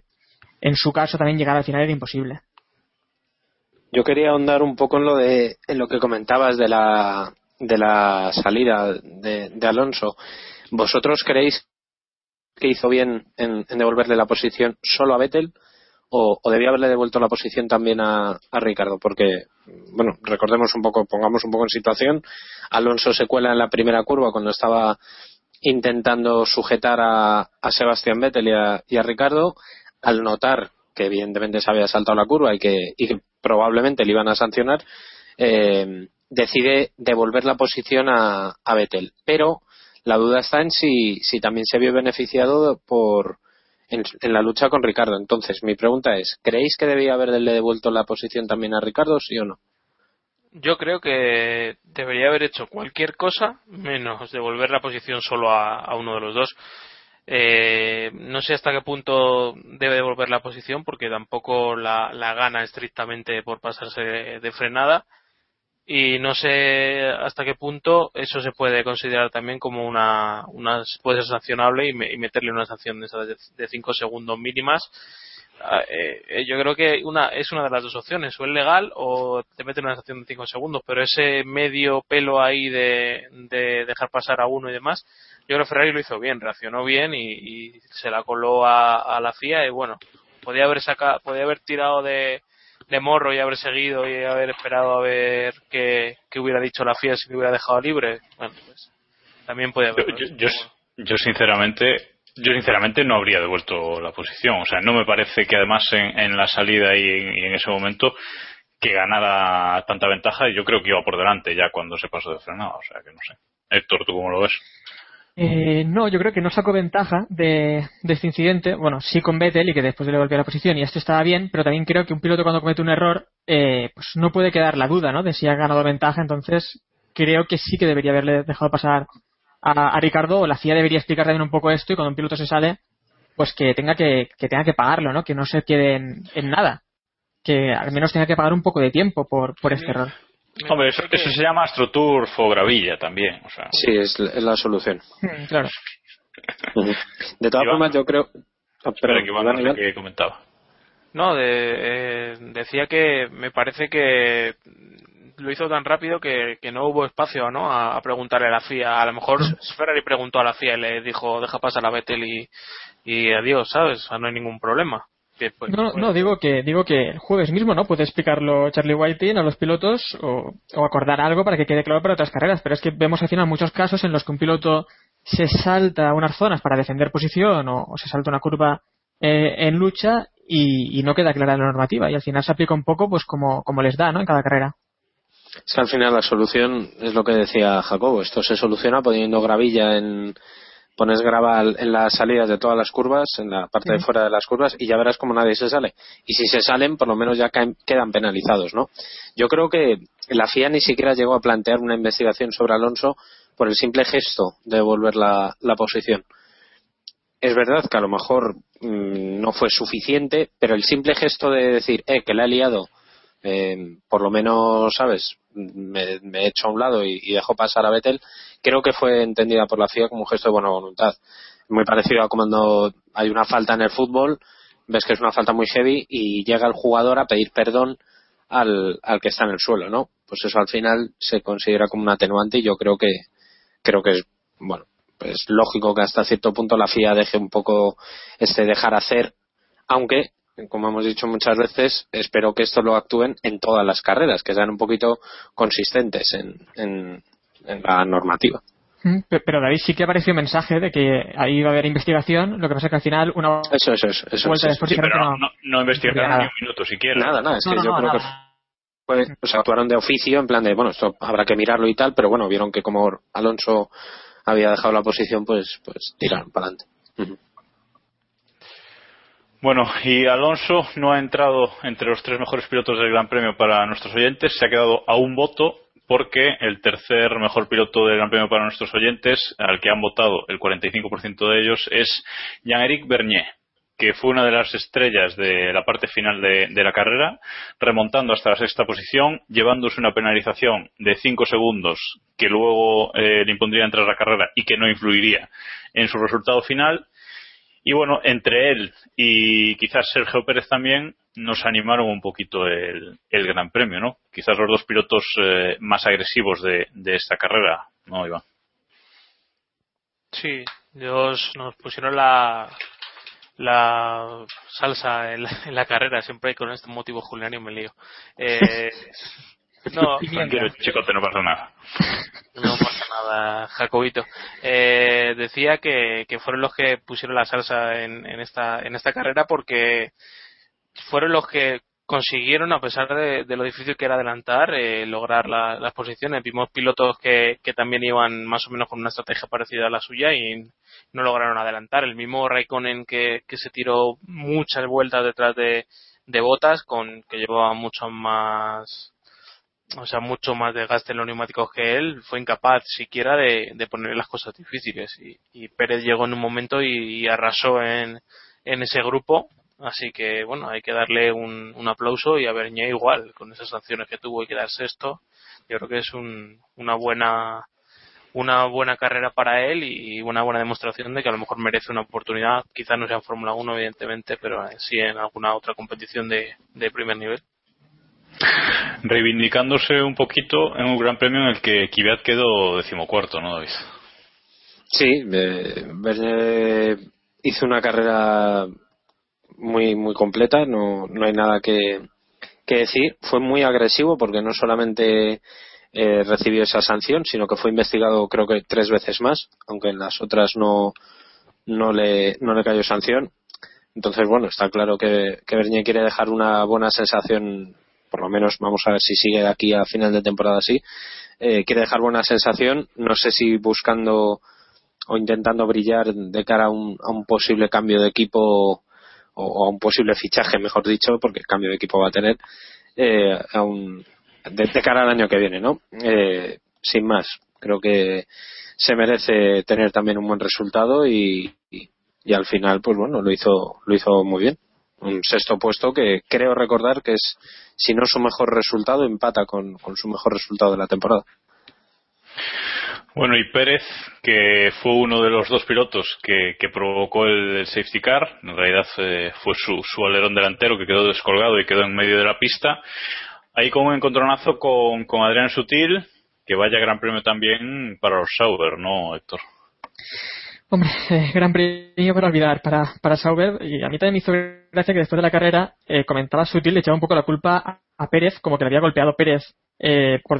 en su caso también llegar al final era imposible. Yo quería ahondar un poco en lo de en lo que comentabas de la de la salida de, de Alonso. Vosotros creéis que hizo bien en, devolverle la posición solo a Vettel o, debía haberle devuelto la posición también a, Ricardo porque bueno recordemos un poco pongamos un poco en situación. Alonso se cuela en la primera curva cuando estaba intentando sujetar a, a Sebastián Vettel y a, Ricardo al notar que evidentemente se había saltado la curva y que, probablemente le iban a sancionar eh, decide devolver la posición a, a Vettel pero la duda está en si, si también se vio beneficiado por en, la lucha con Ricardo. Entonces, mi pregunta es, ¿creéis que debía haberle devuelto la posición también a Ricardo, sí o no? Yo creo que debería haber hecho cualquier cosa menos devolver la posición solo a, uno de los dos. Eh, no sé hasta qué punto debe devolver la posición porque tampoco la, la gana estrictamente por pasarse de frenada. Y no sé hasta qué punto eso se puede considerar también como una, una puede ser sancionable y, meterle una sanción de, de cinco segundos mínimas. Ah, eh, eh, yo creo que una es una de las dos opciones o es legal o te meten una sanción de cinco segundos pero ese medio pelo ahí de dejar pasar a uno y demás yo creo que Ferrari lo hizo bien reaccionó bien y, se la coló a, a la FIA y bueno podía haber sacado podía haber tirado de de morro y haber seguido y haber esperado a ver qué, hubiera dicho la FIA si me hubiera dejado libre, bueno, pues también puede haber. Yo, yo, sinceramente yo sinceramente no habría devuelto la posición. O sea, no me parece que además en, la salida y en, ese momento que ganara tanta ventaja. Yo creo que iba por delante ya cuando se pasó de frenada. O sea, que no sé. Héctor, ¿tú cómo lo ves? Eh, no, yo creo que no sacó ventaja de, este incidente. Bueno, sí con Vettel y que después le volvió la posición y esto estaba bien, pero también creo que un piloto cuando comete un error, eh, pues no puede quedar la duda, ¿no? De si ha ganado ventaja. Entonces, creo que sí que debería haberle dejado pasar a, Ricardo o la FIA debería explicar también un poco esto y cuando un piloto se sale, pues que tenga que, que tenga que pagarlo, ¿no? Que no se quede en, nada. Que al menos tenga que pagar un poco de tiempo por, por este error. Hombre, eso, se llama AstroTurf o Gravilla también. O sea. Sí, es, la solución. Mm, claro. De todas formas, yo creo. Oh, que, que comentaba. No, de, eh, decía que me parece que lo hizo tan rápido que, no hubo espacio ¿no? A, preguntarle a la FIA. A lo mejor Ferrari preguntó a la FIA y le dijo, deja pasar a Vettel y, y adiós, ¿sabes? O sea, no hay ningún problema no, no, digo que digo que el jueves mismo no puede explicarlo Charlie Whiting a los pilotos o, acordar algo para que quede claro para otras carreras, pero es que vemos al final muchos casos en los que un piloto se salta unas zonas para defender posición o, se salta una curva eh, en lucha y, no queda clara la normativa y al final se aplica un poco pues como, como les da ¿no? en cada carrera. Es que al final la solución es lo que decía Jacobo, esto se soluciona poniendo gravilla en, pones grava en las salidas de todas las curvas, en la parte de fuera de las curvas, y ya verás como nadie se sale. Y si se salen, por lo menos ya quedan penalizados, ¿no? Yo creo que la FIA ni siquiera llegó a plantear una investigación sobre Alonso por el simple gesto de devolver la, posición. Es verdad que a lo mejor mm, no fue suficiente, pero el simple gesto de decir, eh, que la he liado, eh, por lo menos, ¿sabes? Me, he hecho a un lado y, y dejo pasar a Vettel, creo que fue entendida por la FIA como un gesto de buena voluntad. Muy parecido a cuando hay una falta en el fútbol, ves que es una falta muy heavy y llega el jugador a pedir perdón al, al que está en el suelo, ¿no? Pues eso al final se considera como un atenuante y yo creo que creo que es bueno pues lógico que hasta cierto punto la FIA deje un poco este dejar hacer, aunque como hemos dicho muchas veces, espero que esto lo actúen en todas las carreras, que sean un poquito consistentes en, en la normativa. Mm, pero David sí que apareció un mensaje de que ahí iba a haber investigación, lo que pasa es que al final una eso, eso, eso, eso, vuelta después pero no, no, investigaron ni un minuto siquiera. Nada, nada, es que yo creo que fue, o sea, actuaron de oficio en plan de, bueno, esto habrá que mirarlo y tal, pero bueno, vieron que como Alonso había dejado la posición, pues, pues tiraron para adelante. Bueno, y Alonso no ha entrado entre los tres mejores pilotos del Gran Premio para nuestros oyentes, se ha quedado a un voto porque el tercer mejor piloto del Gran Premio para nuestros oyentes, al que han votado el 45% de ellos, es Jean-Éric Bernier que fue una de las estrellas de la parte final de, la carrera, remontando hasta la sexta posición, llevándose una penalización de 5 segundos que luego eh, le impondría entrar a la carrera y que no influiría en su resultado final. Y bueno, entre él y quizás Sergio Pérez también nos animaron un poquito el, el Gran Premio, ¿no? Quizás los dos pilotos eh, más agresivos de, de, esta carrera, ¿no, Iván? Sí, ellos nos pusieron la, la salsa en la, en la, carrera. Siempre con este motivo Julián y me lío. Eh, no, Tranquilo, chicote, no pasa nada. No pasa nada, Jacobito. Eh, decía que, que, fueron los que pusieron la salsa en, en, esta, en esta carrera porque fueron los que consiguieron, a pesar de, de lo difícil que era adelantar, eh, lograr la, las posiciones. Vimos pilotos que, que, también iban más o menos con una estrategia parecida a la suya y no lograron adelantar. El mismo Raikkonen que, que se tiró muchas vueltas detrás de, de botas, con que llevaba mucho más, o sea, mucho más desgaste en los neumáticos que él, fue incapaz siquiera de, de poner las cosas difíciles. Y, y, Pérez llegó en un momento y, arrasó en, en ese grupo Así que, bueno, hay que darle un, un aplauso y a Bernier igual, con esas sanciones que tuvo y quedar sexto. Yo creo que es un, una buena una buena carrera para él y una buena demostración de que a lo mejor merece una oportunidad, quizás no sea en Fórmula 1 evidentemente, pero sí en alguna otra competición de, de primer nivel. Reivindicándose un poquito en un gran premio en el que Kvyat quedó decimocuarto, ¿no, David? Sí, eh, hizo una carrera muy muy completa, no, no hay nada que, que decir. Fue muy agresivo porque no solamente eh, recibió esa sanción, sino que fue investigado creo que tres veces más, aunque en las otras no, no, le, no le cayó sanción. Entonces, bueno, está claro que, que Bernier quiere dejar una buena sensación, por lo menos vamos a ver si sigue aquí a final de temporada así. Eh, quiere dejar buena sensación, no sé si buscando o intentando brillar de cara a un, a un posible cambio de equipo o a un posible fichaje, mejor dicho, porque el cambio de equipo va a tener eh, a un, de, cara al año que viene, ¿no? Eh, sin más, creo que se merece tener también un buen resultado y, y, y, al final, pues bueno, lo hizo, lo hizo muy bien. Un sexto puesto que creo recordar que es, si no su mejor resultado, empata con, con su mejor resultado de la temporada. Bueno, y Pérez, que fue uno de los dos pilotos que, que provocó el, safety car, en realidad eh, fue su, su, alerón delantero que quedó descolgado y quedó en medio de la pista, ahí con un encontronazo con, con Adrián Sutil, que vaya gran premio también para los Sauber, ¿no, Héctor? Hombre, eh, gran premio para olvidar para, para Sauber, y a mí también me hizo gracia que después de la carrera eh, comentaba Sutil, le echaba un poco la culpa a, Pérez, como que le había golpeado Pérez eh, por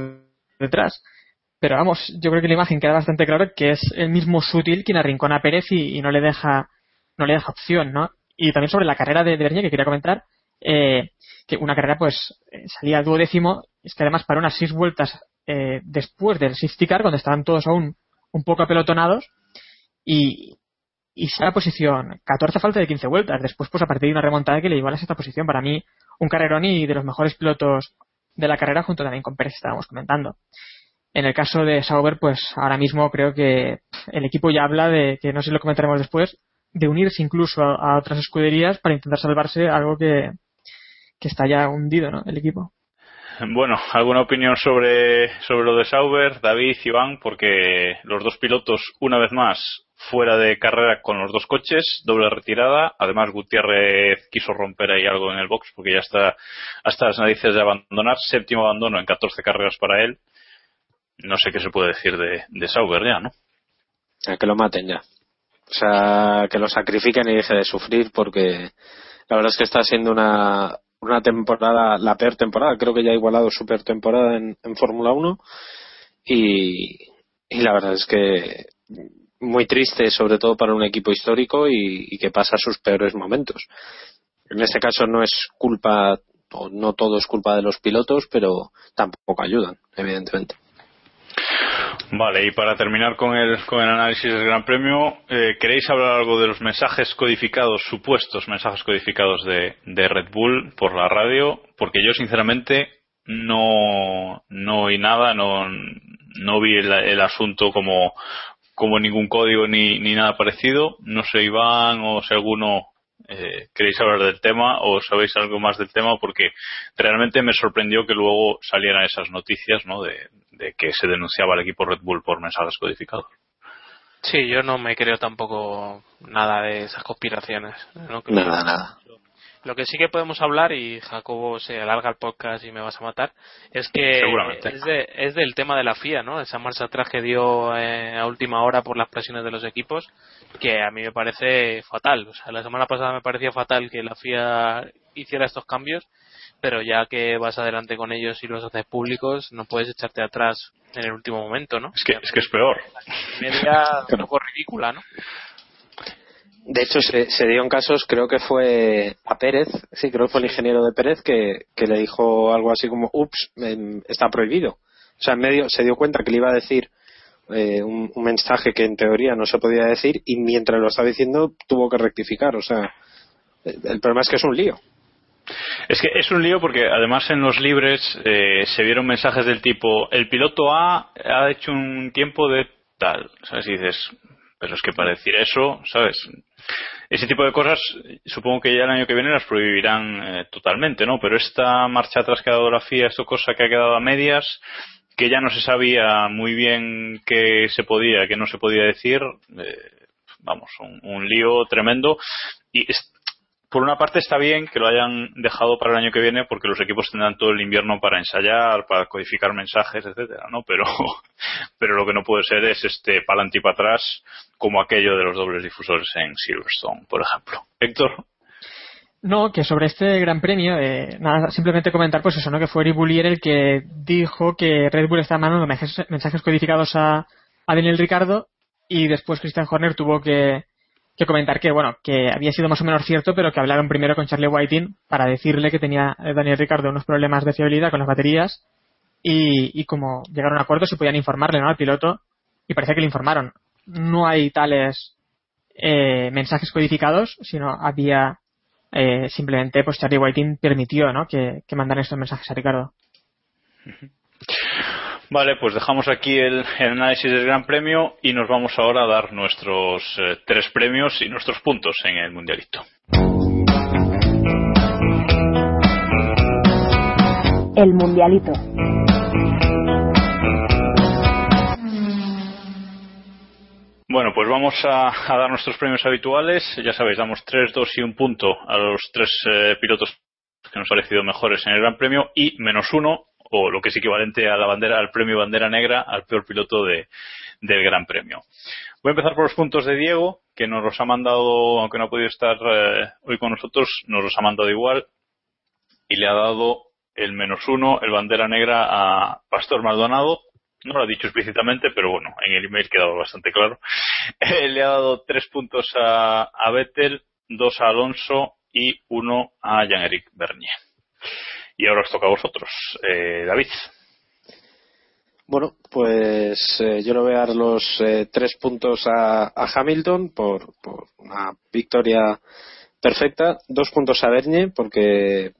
detrás. Pero vamos, yo creo que la imagen queda bastante claro que es el mismo Sutil quien arrincona a Pérez y, no le deja no le deja opción, ¿no? Y también sobre la carrera de, de Bernier que quería comentar, eh, que una carrera pues salía duodécimo, es que además para unas seis vueltas eh, después del safety car, cuando estaban todos aún un poco apelotonados, y, y se la posición 14 falta de 15 vueltas. Después, pues a partir de una remontada que le llevó a la sexta posición, para mí, un carrerón y de los mejores pilotos de la carrera, junto también con Pérez, estábamos comentando. En el caso de Sauber, pues ahora mismo creo que el equipo ya habla de, que no sé si lo comentaremos después, de unirse incluso a, a otras escuderías para intentar salvarse algo que, que está ya hundido, ¿no? El equipo. Bueno, ¿alguna opinión sobre, sobre lo de Sauber, David, Iván? Porque los dos pilotos, una vez más, fuera de carrera con los dos coches, doble retirada. Además, Gutiérrez quiso romper ahí algo en el box porque ya está hasta las narices de abandonar. Séptimo abandono en 14 carreras para él no sé qué se puede decir de, de Sauber ya, ¿no? A que lo maten ya. O sea, que lo sacrifiquen y deje de sufrir porque la verdad es que está siendo una, una temporada, la peor temporada. Creo que ya ha igualado su peor temporada en, Fórmula 1 y, y la verdad es que muy triste, sobre todo para un equipo histórico y, que pasa sus peores momentos. En este caso no es culpa, o no todo es culpa de los pilotos, pero tampoco ayudan, evidentemente. Vale, y para terminar con el, con el análisis del Gran Premio, eh, ¿queréis hablar algo de los mensajes codificados, supuestos mensajes codificados de, Red Bull por la radio? Porque yo, sinceramente, no, no oí nada, no, no vi el asunto como, como ningún código ni, ni nada parecido. No sé, Iván, o si alguno eh, queréis hablar del tema o sabéis algo más del tema, porque realmente me sorprendió que luego salieran esas noticias ¿no? de, de que se denunciaba al equipo Red Bull por mensajes codificados. Sí, yo no me creo tampoco nada de esas conspiraciones. No creo- Nada, nada. Lo que sí que podemos hablar, y Jacobo se alarga el podcast y me vas a matar, es que es, de- es del tema de la FIA, ¿no? Esa marcha atrás que dio eh, a última hora por las presiones de los equipos, que a mí me parece fatal. O sea, la semana pasada me parecía fatal que la FIA hiciera estos cambios, pero ya que vas adelante con ellos y los haces públicos, no puedes echarte atrás en el último momento, ¿no? Es que, es que es peor. Media un poco ridícula, ¿no? De hecho, se, se dio en casos, creo que fue a Pérez, sí, creo que fue el ingeniero de Pérez que, que le dijo algo así como, ups, está prohibido. O sea, en medio se dio cuenta que le iba a decir eh, un, un mensaje que en teoría no se podía decir y mientras lo estaba diciendo tuvo que rectificar. O sea, el el problema es que es un lío. Es que es un lío porque además en los libres eh, se vieron mensajes del tipo el piloto A ha hecho un tiempo de tal, ¿sabes? Y dices, pero es que para decir eso, ¿sabes? Ese tipo de cosas supongo que ya el año que viene las prohibirán eh, totalmente, ¿no? Pero esta marcha atrás que ha dado la FIA, esta cosa que ha quedado a medias, que ya no se sabía muy bien qué se podía, qué no se podía decir, eh, vamos, un, lío tremendo. Y por una parte está bien que lo hayan dejado para el año que viene porque los equipos tendrán todo el invierno para ensayar, para codificar mensajes, etcétera, ¿no? Pero, pero lo que no puede ser es este pa'lante y para atrás como aquello de los dobles difusores en Silverstone, por ejemplo. Héctor, No, que sobre este gran premio, eh, nada, simplemente comentar pues eso, ¿no? Que fue Eric Boulier el que dijo que Red Bull estaba mandando mensajes, mensajes codificados a, a Daniel Ricardo y después Christian Horner tuvo que, que comentar que, bueno, que había sido más o menos cierto, pero que hablaron primero con Charlie Whiting para decirle que tenía eh, Daniel Ricardo unos problemas de fiabilidad con las baterías y, y como llegaron a acuerdo si podían informarle, ¿no? Al piloto y parece que le informaron. No hay tales eh, mensajes codificados, sino había eh, simplemente pues Charlie Whiting permitió ¿no? que, que mandaran estos mensajes a Ricardo. Vale, pues dejamos aquí el, el análisis del Gran Premio y nos vamos ahora a dar nuestros eh, tres premios y nuestros puntos en el Mundialito. El Mundialito. Bueno, pues vamos a, a dar nuestros premios habituales. Ya sabéis, damos tres, dos y un punto a los tres eh, pilotos que nos han parecido mejores en el Gran Premio y menos uno, o lo que es equivalente a la bandera, al premio bandera negra, al peor piloto de, del Gran Premio. Voy a empezar por los puntos de Diego, que nos los ha mandado, aunque no ha podido estar eh, hoy con nosotros, nos los ha mandado igual y le ha dado el menos uno, el bandera negra a Pastor Maldonado. No lo ha dicho explícitamente, pero bueno, en el email quedaba bastante claro. Eh, le ha dado tres puntos a, a Vettel, dos a Alonso y uno a Jean-Éric Bernier. Y ahora os toca a vosotros. Eh, David. Bueno, pues eh, yo le voy a dar los eh, tres puntos a, a Hamilton por, una victoria perfecta, dos puntos a Bernie porque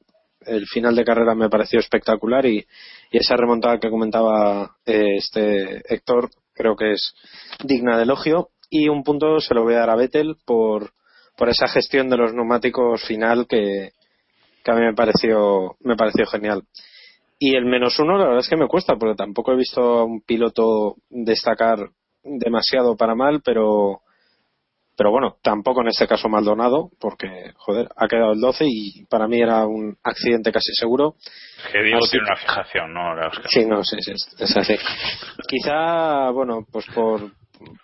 el final de carrera me pareció espectacular y, y esa remontada que comentaba eh, este Héctor creo que es digna de elogio y un punto se lo voy a dar a Vettel por, por esa gestión de los neumáticos final que, que a mí me pareció me pareció genial y el menos uno la verdad es que me cuesta porque tampoco he visto a un piloto destacar demasiado para mal pero pero bueno tampoco en este caso Maldonado porque joder ha quedado el 12 y para mí era un accidente casi seguro Que Diego Así tiene una fijación, ¿no? Oscar. Sí, no, sí, sí, es así. Quizá, bueno, pues por,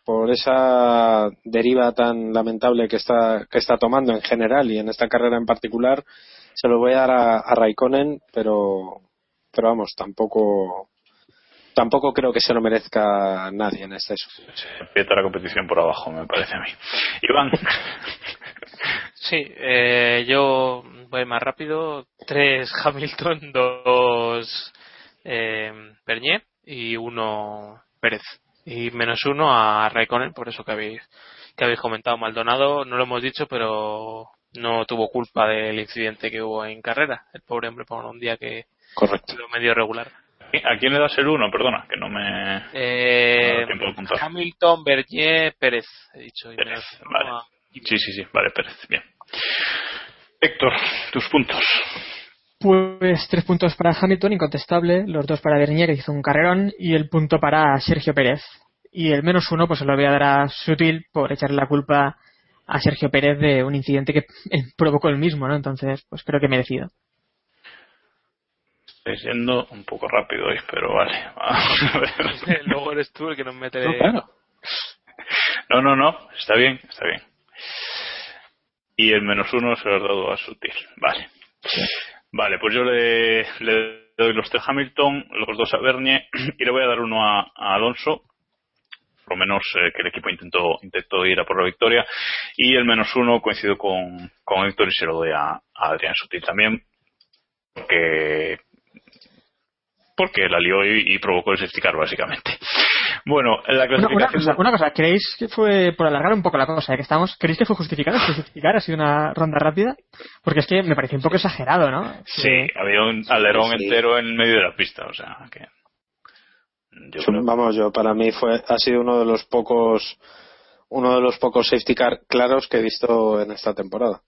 por esa deriva tan lamentable que está, que está tomando en general y en esta carrera en particular, se lo voy a dar a, a Raikkonen, pero, pero vamos, tampoco, tampoco creo que se lo merezca nadie en exceso. Se empieza la competición por abajo, me parece a mí. Iván. Sí, eh, yo voy más rápido. Tres Hamilton, dos eh, Bernier y uno Pérez. Y menos uno a Raikkonen, por eso que habéis, que habéis comentado. Maldonado, no lo hemos dicho, pero no tuvo culpa del incidente que hubo en carrera. El pobre hombre por un día que, Correcto. Lo medio regular. ¿A quién le das el 1? Perdona, que no me. Eh, No da tiempo de apuntar. Hamilton, Bernier, Pérez, he dicho. Pérez, uno vale. a- Sí, sí, sí, vale, Pérez, bien. Héctor, tus puntos. Pues tres puntos para Hamilton, incontestable, los dos para Bernier, que hizo un carrerón, y el punto para Sergio Pérez. Y el menos uno, pues se lo voy a dar a Sutil por echarle la culpa a Sergio Pérez de un incidente que provocó él mismo, ¿no? Entonces, pues creo que merecido. Estoy siendo un poco rápido hoy, pero vale. Vamos a ver. Luego eres tú el que nos mete. No, claro. No, no, no, está bien, está bien. Y el menos uno se lo has dado a Sutil. Vale. Vale, pues yo le, le doy los tres a Hamilton, los dos a Bernier y le voy a dar uno a, a Alonso. Por lo menos eh, que el equipo intentó, intentó ir a por la victoria. Y el menos uno coincido con, con Héctor y se lo doy a, a Adrián Sutil también. Porque porque la lió y, y provocó el safety car, básicamente. Bueno, la Una, clasificación... una cosa, una cosa, ¿creéis que fue, por alargar un poco la cosa, ya que estamos, ¿creéis que fue justificado? ¿Fue justificado? ¿Ha sido una ronda rápida? Porque es que me pareció un poco exagerado, ¿no? Sí, había un alerón Sí. entero en medio de la pista, o sea que. Yo creo- Vamos, yo para mí fue ha sido uno de los pocos uno de los pocos safety car claros que he visto en esta temporada.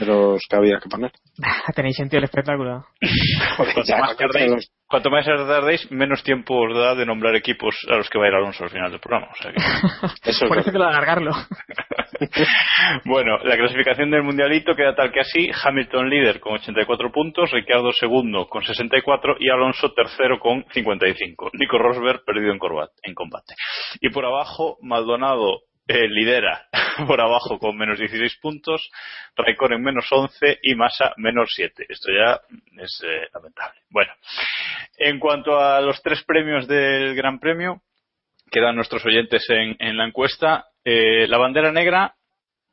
De los que había que poner. Tenéis sentido el espectáculo. Cuanto Ya, más tardéis, los- cuanto más tardéis, menos tiempo os da de nombrar equipos a los que va a ir Alonso al final del programa. O sea que... Eso es Por eso que lo de alargarlo. bueno, la clasificación del mundialito queda tal que así: Hamilton líder con 84 puntos, Ricardo segundo con 64 y Alonso tercero con 55. Nico Rosberg perdido en, corbat- en combate. Y por abajo, Maldonado eh, lidera por abajo con menos 16 puntos, Raikkonen menos 11 y Massa menos 7. Esto ya es eh, lamentable. Bueno, en cuanto a los tres premios del Gran Premio, quedan nuestros oyentes en, en la encuesta. Eh, la bandera negra,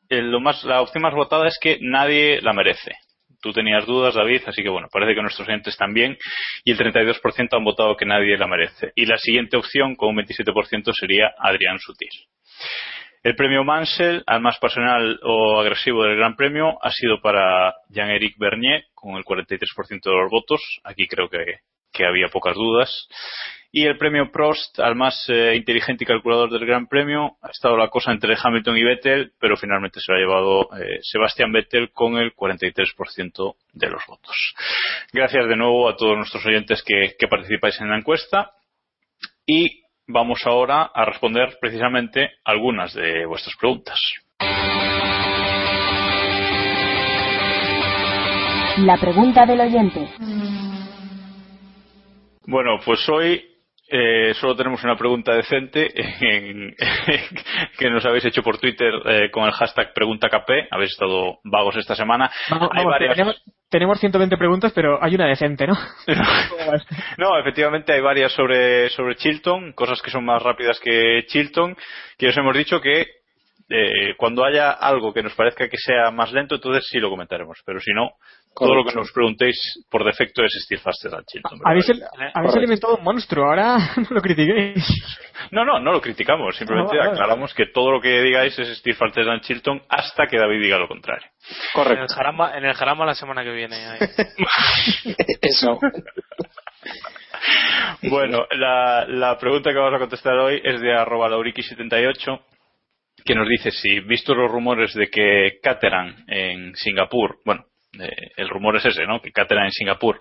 eh, lo más, la opción más votada es que nadie la merece. Tú tenías dudas, David, así que bueno, parece que nuestros oyentes también. Y el 32% han votado que nadie la merece. Y la siguiente opción, con un 27%, sería Adrián Sutil. El premio Mansell al más pasional o agresivo del Gran Premio ha sido para Jean-Éric Bernier con el 43% de los votos. Aquí creo que, que había pocas dudas. Y el premio Prost al más eh, inteligente y calculador del Gran Premio ha estado la cosa entre Hamilton y Vettel, pero finalmente se lo ha llevado eh, Sebastián Vettel con el 43% de los votos. Gracias de nuevo a todos nuestros oyentes que, que participáis en la encuesta. Y vamos ahora a responder precisamente algunas de vuestras preguntas. La pregunta del oyente. Bueno, pues hoy eh, solo tenemos una pregunta decente en- que nos habéis hecho por Twitter eh, con el hashtag PreguntaKP. Habéis estado vagos esta semana. Vamos, Hay vamos, varias- tenemos, tenemos 120 preguntas, pero hay una decente, ¿no? No, efectivamente hay varias sobre, sobre Chilton, cosas que son más rápidas que Chilton, que os hemos dicho que eh, cuando haya algo que nos parezca que sea más lento, entonces sí lo comentaremos, pero si no, todo lo que nos preguntéis por defecto es Steel Faster than Chilton. Habéis, habéis alimentado un monstruo, ahora no lo critiquéis. No, no, no lo criticamos, simplemente vale, vale. aclaramos que todo lo que digáis es Steel Faster than Chilton hasta que David diga lo contrario. En el Jarama, en el Jarama la semana que viene. Eso. Bueno, la, la pregunta que vamos a contestar hoy es de arroba lauriki78, que nos dice si, visto los rumores de que Caterham en Singapur, bueno, eh, el rumor es ese, ¿no? Que Caterham en Singapur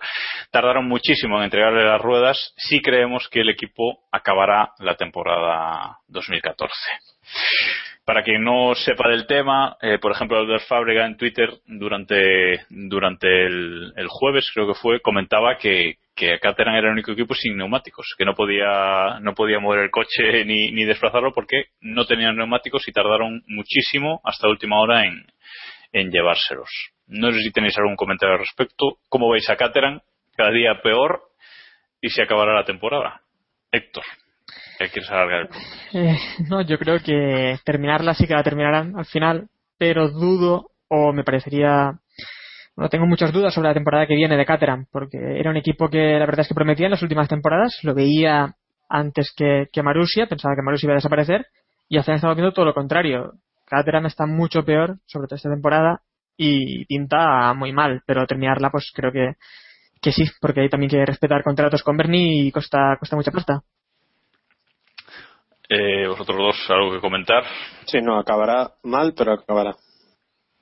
tardaron muchísimo en entregarle las ruedas, sí creemos que el equipo acabará la temporada 2014. Para quien no sepa del tema, eh, por ejemplo, Albert Fábrega en Twitter durante, durante el, jueves, creo que fue, comentaba que, que Caterham era el único equipo sin neumáticos, que no podía, no podía mover el coche ni, ni desplazarlo porque no tenían neumáticos y tardaron muchísimo hasta última hora en, en llevárselos. No sé si tenéis algún comentario al respecto. ¿Cómo veis a Caterham? Cada día peor y se acabará la temporada. Héctor, ¿qué quieres alargar? Eh, no, yo creo que terminarla sí que la terminarán al final, pero dudo o me parecería. Bueno, tengo muchas dudas sobre la temporada que viene de Caterham, porque era un equipo que la verdad es que prometía en las últimas temporadas, lo veía antes que, que Marussia, pensaba que Marussia iba a desaparecer, y al final estamos viendo todo lo contrario. Caterham está mucho peor, sobre todo esta temporada, y pinta muy mal, pero terminarla pues creo que, que sí, porque hay también que respetar contratos con Bernie y cuesta, cuesta mucha pasta. Eh, vosotros dos, algo que comentar. Sí, no, acabará mal, pero acabará.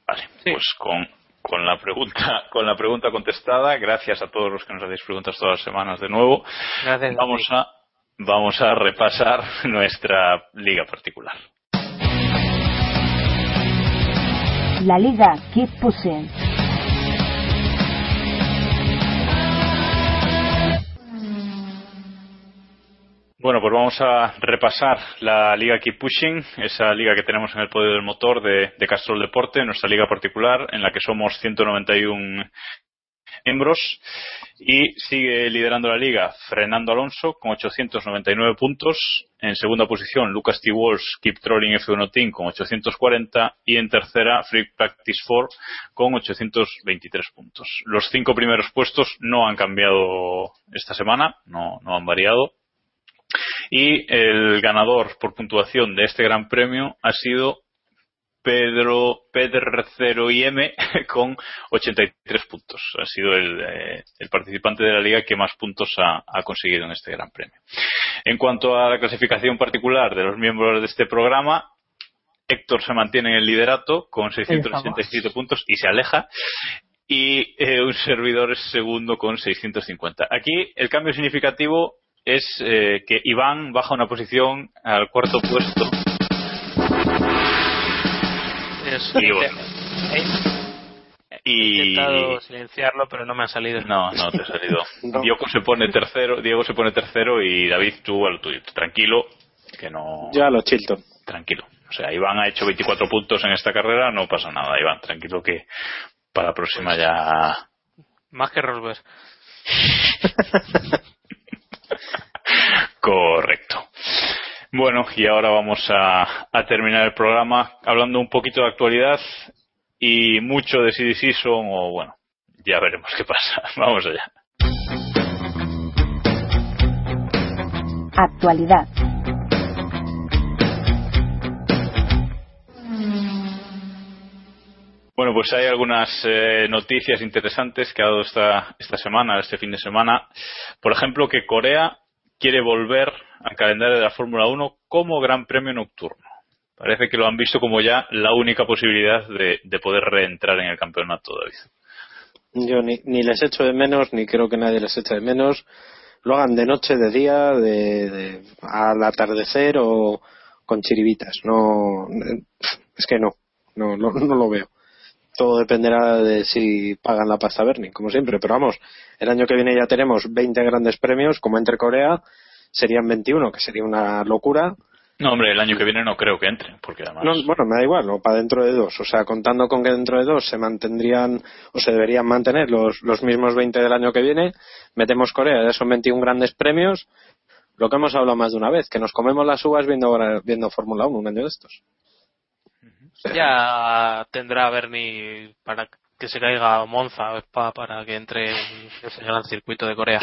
Vale, pues con, con la pregunta con la pregunta contestada, gracias a todos los que nos hacéis preguntas todas las semanas de nuevo. Gracias. Vamos a vamos a repasar nuestra liga particular. La Liga Keep Pushing. Bueno, pues vamos a repasar la liga Keep Pushing, esa liga que tenemos en el podio del motor de, de Castrol Deporte, nuestra liga particular, en la que somos 191 miembros y sigue liderando la liga Fernando Alonso con 899 puntos. En segunda posición, Lucas T. Walsh, Keep Trolling F1 Team con 840 y en tercera, Free Practice 4 con 823 puntos. Los cinco primeros puestos no han cambiado esta semana, no, no han variado. Y el ganador por puntuación de este gran premio ha sido Pedro Pedro y M con 83 puntos. Ha sido el, eh, el, participante de la liga que más puntos ha, ha, conseguido en este gran premio. En cuanto a la clasificación particular de los miembros de este programa, Héctor se mantiene en el liderato con 687 puntos y se aleja. Y eh, un servidor es segundo con 650. Aquí el cambio significativo es eh, que Iván baja una posición al cuarto puesto. Y, bueno, He intentado silenciarlo, pero no me ha salido. No, no te ha salido. no. Diego se pone tercero, Diego se pone tercero y David tú al tuyo. Tranquilo, que no. Ya lo Chilton. Tranquilo. O sea, Iván ha hecho 24 puntos en esta carrera, no pasa nada, Iván. Tranquilo que para la próxima ya. Más que Rosberg. Correcto. Bueno, y ahora vamos a, a, terminar el programa hablando un poquito de actualidad y mucho de CD Season o bueno, ya veremos qué pasa. Vamos allá. Actualidad. Bueno, pues hay algunas eh, noticias interesantes que ha dado esta, esta semana, este fin de semana. Por ejemplo, que Corea quiere volver al calendario de la Fórmula 1 como Gran Premio Nocturno. Parece que lo han visto como ya la única posibilidad de, de poder reentrar en el campeonato, David. Yo ni, les echo de menos, ni creo que nadie les eche de menos. Lo hagan de noche, de día, de, al atardecer o con chiribitas. No, es que no, no, no, no lo veo. Todo dependerá de si pagan la pasta Bernie, como siempre. Pero vamos, el año que viene ya tenemos 20 grandes premios, como entre Corea, serían 21, que sería una locura. No, hombre, el año que viene no creo que entren, porque además. No, bueno, me da igual, o para dentro de dos. O sea, contando con que dentro de dos se mantendrían o se deberían mantener los, los mismos 20 del año que viene, metemos Corea, ya son 21 grandes premios. Lo que hemos hablado más de una vez, que nos comemos las uvas viendo, viendo Fórmula 1 un año de estos. Ya tendrá Bernie para que se caiga Monza o Spa para que entre en ese gran circuito de Corea.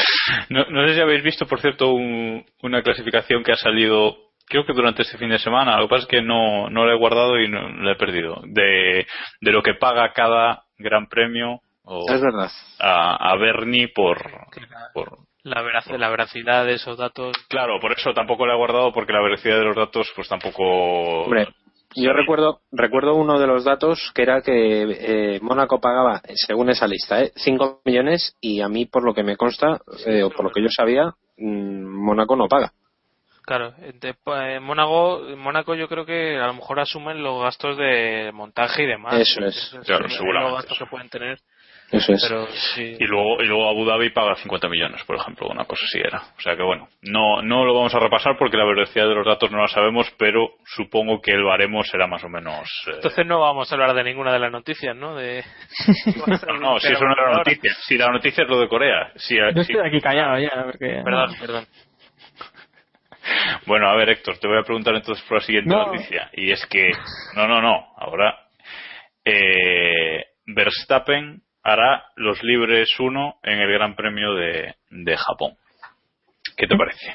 No, no sé si habéis visto, por cierto, un, una clasificación que ha salido creo que durante este fin de semana, lo que pasa es que no, no lo he guardado y no lo he perdido, de, de lo que paga cada gran premio o es verdad. A, a Bernie por, por la, verac la veracidad de esos datos. Claro, por eso tampoco lo he guardado porque la veracidad de los datos pues tampoco... Hombre, yo recuerdo recuerdo uno de los datos que era que eh, Mónaco pagaba, según esa lista, ¿eh? 5 millones y a mí, por lo que me consta, eh, o por lo que yo sabía, mmm, Mónaco no paga. Claro, de, eh, Mónaco, Mónaco yo creo que a lo mejor asumen los gastos de montaje y demás. Eso es. Claro, seguramente. Los gastos que pueden tener. Eso es. Pero, sí. Y luego, y luego Abu Dhabi paga 50 millones, por ejemplo, una cosa así era. O sea que bueno, no, no lo vamos a repasar porque la veracidad de los datos no la sabemos, pero supongo que el baremo será más o menos. Eh... Entonces no vamos a hablar de ninguna de las noticias, ¿no? De... no, no, si eso no era la noticia. Si la noticia es lo de Corea. Si, Yo si... estoy aquí callado ya. Porque... Perdón, perdón. Bueno, a ver, Héctor, te voy a preguntar entonces por la siguiente No. noticia. Y es que, no, no, no, ahora eh, Verstappen hará los libres 1 en el Gran Premio de, de Japón. ¿Qué te parece?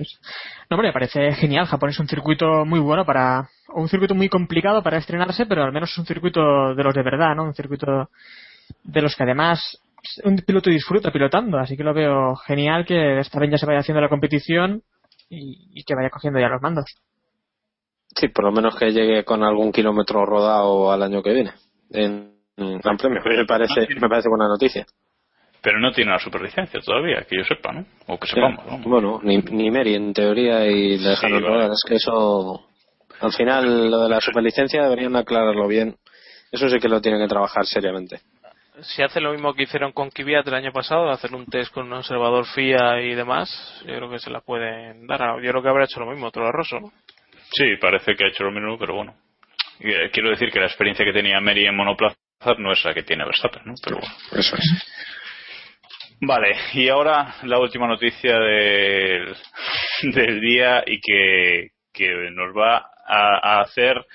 No, hombre, me parece genial. Japón es un circuito muy bueno para. o un circuito muy complicado para estrenarse, pero al menos es un circuito de los de verdad, ¿no? Un circuito de los que además un piloto disfruta pilotando, así que lo veo genial que esta vez ya se vaya haciendo la competición y, y que vaya cogiendo ya los mandos. Sí, por lo menos que llegue con algún kilómetro rodado al año que viene en en Gran Premio. Me parece, me parece buena noticia. Pero no tiene la superlicencia todavía, que yo sepa, ¿no? O que sepamos, ¿no? Bueno, ni, ni Meri en teoría y le dejaron Sí, vale. Es que eso, al final, lo de la superlicencia deberían aclararlo bien. Eso sí que lo tienen que trabajar seriamente. Si hace lo mismo que hicieron con Kvyat el año pasado, hacer un test con un observador FIA y demás, yo creo que se la pueden dar. Yo creo que habrá hecho lo mismo Toro Rosso, ¿no? Sí, parece que ha hecho lo mismo, pero bueno. Eh, Quiero decir que la experiencia que tenía Mary en monoplaza no es la que tiene Verstappen, ¿no? Pero bueno. Eso es. Vale, y ahora la última noticia del, del día y que, que nos va a, a hacer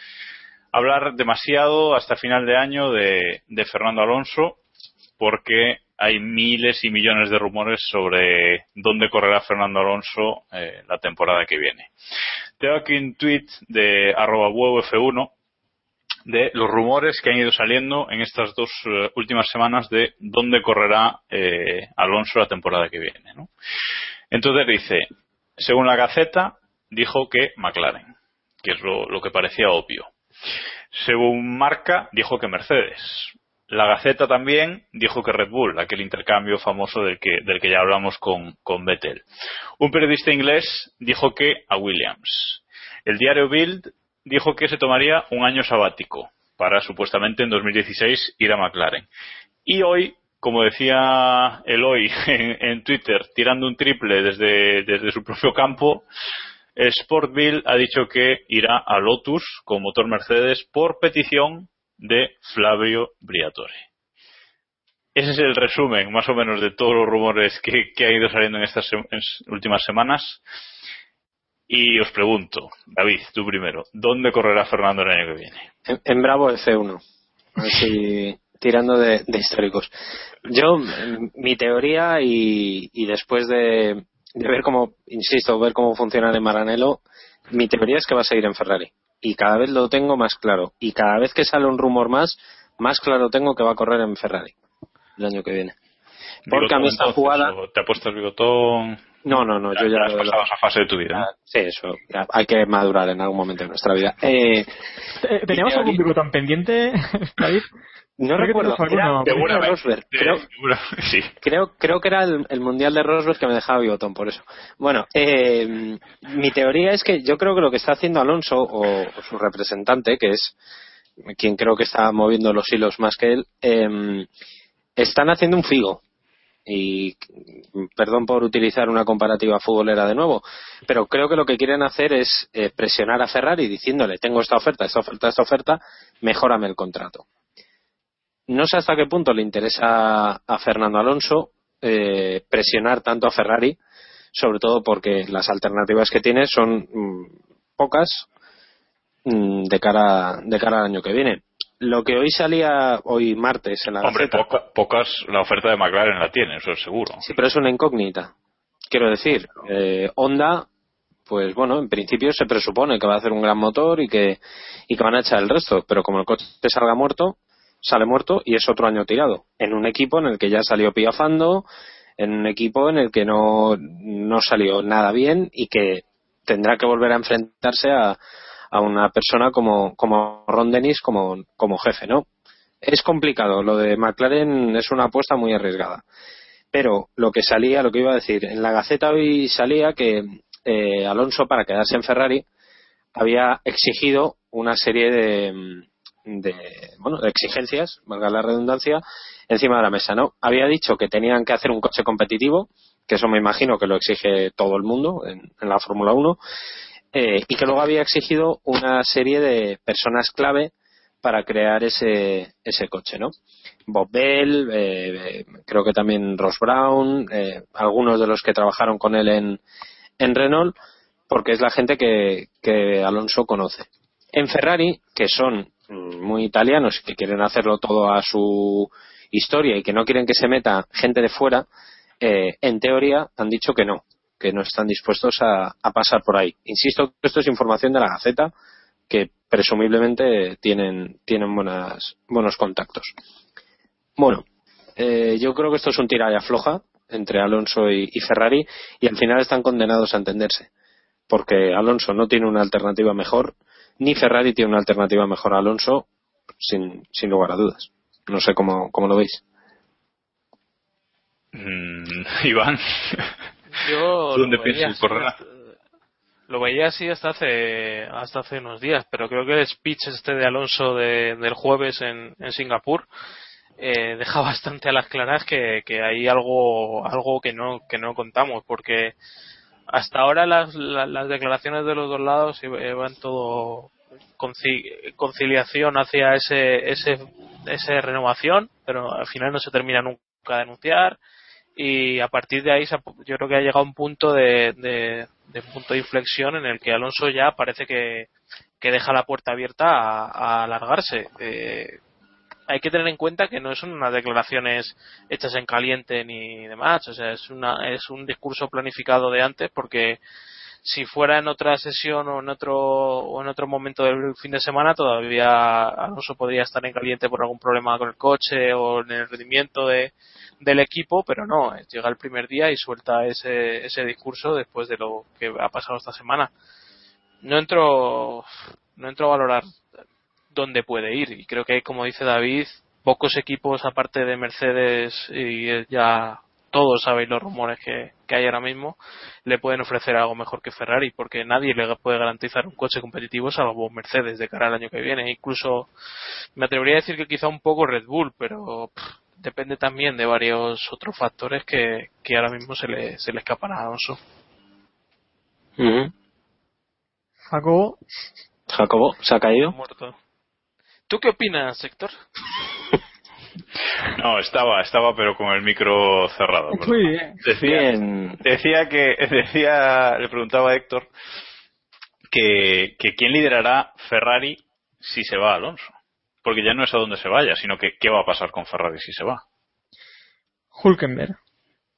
hablar demasiado hasta final de año de, de Fernando Alonso porque hay miles y millones de rumores sobre dónde correrá Fernando Alonso eh, la temporada que viene. Tengo aquí un tweet de arroba F1 de los rumores que han ido saliendo en estas dos eh, últimas semanas de dónde correrá eh, Alonso la temporada que viene. Entonces dice, según la Gaceta, dijo que McLaren, que es lo, lo que parecía obvio. Según Marca, dijo que Mercedes. La Gaceta también dijo que Red Bull, aquel intercambio famoso del que, del que ya hablamos con, con Vettel. Un periodista inglés dijo que a Williams. El diario Bild dijo que se tomaría un año sabático para supuestamente en 2016 ir a McLaren. Y hoy, como decía Eloy en, en Twitter, tirando un triple desde, desde su propio campo, Sportville ha dicho que irá a Lotus con motor Mercedes por petición de Flavio Briatore. Ese es el resumen, más o menos, de todos los rumores que, que han ido saliendo en estas últimas semanas. Y os pregunto, David, tú primero, ¿dónde correrá Fernando el año que viene? En, en Bravo F1. Así, tirando de, de históricos. Yo, mi teoría y, y después de, de ver cómo, insisto, ver cómo funciona en Maranello, mi teoría es que va a seguir en Ferrari. Y cada vez lo tengo más claro. Y cada vez que sale un rumor más, más claro tengo que va a correr en Ferrari el año que viene. Porque a mí esta jugada... entonces, ¿o ¿Te apuestas bigotón? No, no, no, yo ya... has pasado esa fase de tu vida. ¿no? Sí, eso. ya, hay que madurar en algún momento de nuestra vida. Eh, Eh, ¿Teníamos algún bigotón pendiente, David? no Creo recuerdo. Era, Seguramente. Rosberg. Creo, sí. creo, creo que era el, el mundial de Rosberg que me dejaba bigotón, por eso. Bueno, eh, mi teoría es que yo creo que lo que está haciendo Alonso o, o su representante, que es quien creo que está moviendo los hilos más que él, eh, están haciendo un figo. Y perdón por utilizar una comparativa futbolera de nuevo, pero creo que lo que quieren hacer es eh, presionar a Ferrari diciéndole tengo esta oferta, esta oferta, esta oferta, mejórame el contrato. No sé hasta qué punto le interesa a Fernando Alonso eh, presionar tanto a Ferrari, sobre todo porque las alternativas que tiene son mm, pocas mm, de cara de cara al año que viene. Lo que hoy salía hoy martes en la Hombre, poca- pocas la oferta de McLaren la tiene, eso es seguro. Sí, pero es una incógnita. Quiero decir, eh, Honda, pues bueno, en principio se presupone que va a hacer un gran motor y que, y que van a echar el resto, pero como el coche salga muerto, sale muerto y es otro año tirado. En un equipo en el que ya salió piafando, en un equipo en el que no, no salió nada bien y que tendrá que volver a enfrentarse a, a una persona como, como Ron Dennis como, como jefe, ¿no? Es complicado, lo de McLaren es una apuesta muy arriesgada pero lo que salía, lo que iba a decir, en la Gaceta hoy salía que eh, Alonso para quedarse en Ferrari había exigido una serie de, de, bueno, de exigencias, valga la redundancia, encima de la mesa, ¿no? Había dicho que tenían que hacer un coche competitivo, que eso me imagino que lo exige todo el mundo en, en la Fórmula 1, eh, y que luego había exigido una serie de personas clave para crear ese, ese coche, ¿no? Bob Bell, eh, creo que también Ross Brown, eh, algunos de los que trabajaron con él en, en Renault, porque es la gente que, que Alonso conoce. En Ferrari, que son muy italianos y que quieren hacerlo todo a su historia y que no quieren que se meta gente de fuera, eh, en teoría han dicho que no, que no están dispuestos a, pasar por ahí. Insisto que esto es información de la Gaceta, que presumiblemente tienen, tienen buenas, buenos contactos. Bueno, eh, yo creo que esto es un tira y afloja entre Alonso y, y Ferrari y al final están condenados a entenderse. Porque Alonso no tiene una alternativa mejor, ni Ferrari tiene una alternativa mejor a Alonso, sin, sin lugar a dudas. No sé cómo, cómo lo veis. Mm, Iván, Yo ¿tú dónde lo piensas veía así- Lo veía así hasta hace hasta hace unos días, pero creo que el speech este de Alonso de- del jueves en, en Singapur eh, deja bastante a las claras que, que hay algo algo que no que no contamos, porque hasta ahora las, la- las declaraciones de los dos lados iban todo conci- conciliación hacia ese ese esa renovación, pero al final no se termina nunca de anunciar y a partir de ahí yo creo que ha llegado un punto de punto de inflexión en el que Alonso ya parece que, que deja la puerta abierta a, a alargarse. Eh, hay que tener en cuenta que no son unas declaraciones hechas en caliente ni demás, o sea, es una es un discurso planificado de antes porque si fuera en otra sesión o en otro o en otro momento del fin de semana todavía Alonso podría estar en caliente por algún problema con el coche o en el rendimiento de, del equipo, pero no, eh, llega el primer día y suelta ese, ese discurso después de lo que ha pasado esta semana. No entro, no entro a valorar dónde puede ir y creo que como dice David, pocos equipos aparte de Mercedes y ya todos sabéis los rumores que, que hay ahora mismo, le pueden ofrecer algo mejor que Ferrari, porque nadie le puede garantizar un coche competitivo salvo Mercedes de cara al año que viene. Incluso me atrevería a decir que quizá un poco Red Bull, pero depende también de varios otros factores que, que ahora mismo se le, se le escapan a Alonso. Jacobo, Jacobo, ¿se ha caído? Muerto. ¿Tú qué opinas, Héctor? No, estaba, estaba, pero con el micro cerrado. perdón. muy bien. Decía, Bien. decía que, decía, le preguntaba a Héctor que, que quién liderará Ferrari si se va Alonso. Porque ya no es a dónde se vaya, sino que qué va a pasar con Ferrari si se va. Hulkenberg.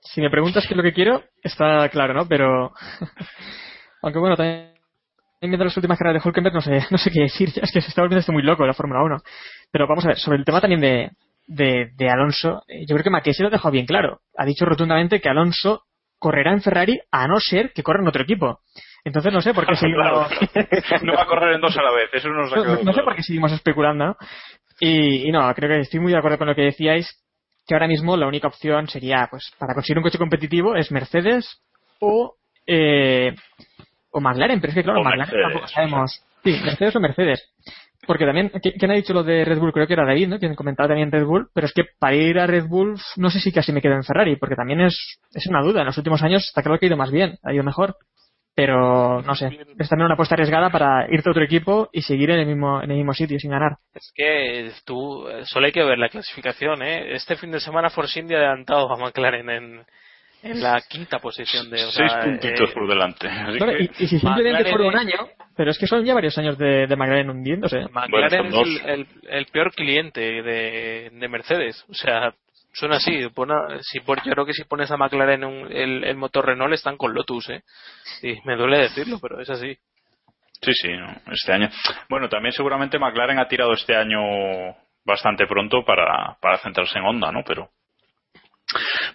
Si me preguntas qué es lo que quiero, está claro, ¿no? Pero. Aunque bueno, también viendo las últimas carreras de Hulkenberg, no sé, no sé qué decir. Ya es que se está volviendo esto muy loco la Fórmula 1. Pero vamos a ver, sobre el tema también de, de, Alonso, eh, yo creo que Maquesi lo ha dejado bien claro. Ha dicho rotundamente que Alonso correrá en Ferrari a no ser que corra en otro equipo. Entonces no sé por qué seguimos. No va a correr en dos a la vez, eso nos ha No, no sé por qué seguimos especulando. Y, y no, creo que estoy muy de acuerdo con lo que decíais, que ahora mismo la única opción sería, pues, para conseguir un coche competitivo es Mercedes o, eh, o McLaren, pero es que claro, O McLaren Mercedes, tampoco sabemos. Sí, Mercedes o Mercedes. Porque también, ¿qui- ¿quién ha dicho lo de Red Bull? Creo que era David, ¿no? Quien comentaba también Red Bull, pero es que para ir a Red Bull, no sé si casi me quedo en Ferrari, porque también es, es una duda. En los últimos años está claro que ha ido más bien, ha ido mejor. Pero, no sé, es también una apuesta arriesgada para irte a otro equipo y seguir en el mismo, en el mismo sitio sin ganar. Es que tú, eh, solo hay que ver la clasificación, ¿eh? Este fin de semana Force India ha adelantado a McLaren en, en la quinta posición de... o Seis sea, puntitos eh, por delante. Así Bueno, que- y, y si simplemente McLaren fuera un año, pero es que son ya varios años de, de McLaren hundiéndose. McLaren Bueno, es el, el- el peor cliente de, de Mercedes. O sea, suena así. pon si por, yo creo que si pones a McLaren un- el, el motor Renault están con Lotus, ¿eh? Y me duele decirlo, pero es así. Sí, sí, este año. Bueno, también seguramente McLaren ha tirado este año bastante pronto para, para centrarse en Honda, ¿no? Pero,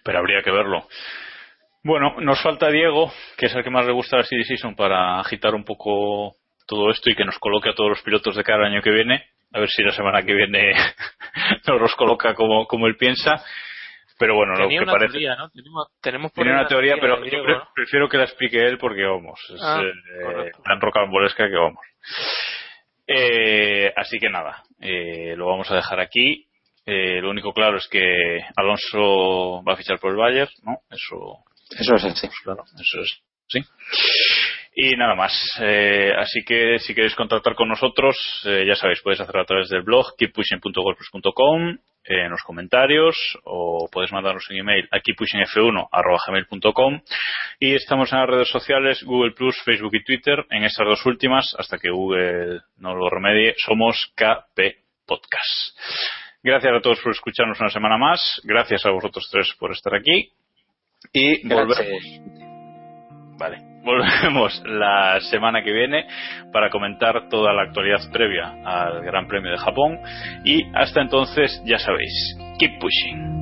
pero habría que verlo. Bueno, nos falta Diego, que es el que más le gusta la City Season para agitar un poco todo esto y que nos coloque a todos los pilotos de cada año que viene. A ver si la semana que viene nos los coloca como, como él piensa. Pero bueno, Tenía lo que una parece. teoría, ¿no? Tenemos, tenemos por Tiene una teoría, pero yo pre- ¿no? prefiero que la explique él porque vamos, es Ah, eh, tan rocambolesca que vamos. Eh, así que nada, eh, lo vamos a dejar aquí. Eh, lo único claro es que Alonso va a fichar por el Bayern, ¿no? Eso, Eso es así. claro, eso es, sí. Y nada más. Eh, así que si queréis contactar con nosotros, eh, ya sabéis, podéis hacerlo a través del blog keeppushing.wordpress.com, eh, en los comentarios, o podéis mandarnos un email a keeppushingf1.gmail.com y estamos en las redes sociales, Google Plus, Facebook y Twitter. En estas dos últimas, hasta que Google no lo remedie, somos KP Podcast. Gracias a todos por escucharnos una semana más. Gracias a vosotros tres por estar aquí. Y volvemos. Vale. Volvemos la semana que viene para comentar toda la actualidad previa al Gran Premio de Japón. Y hasta entonces, ya sabéis, keep pushing.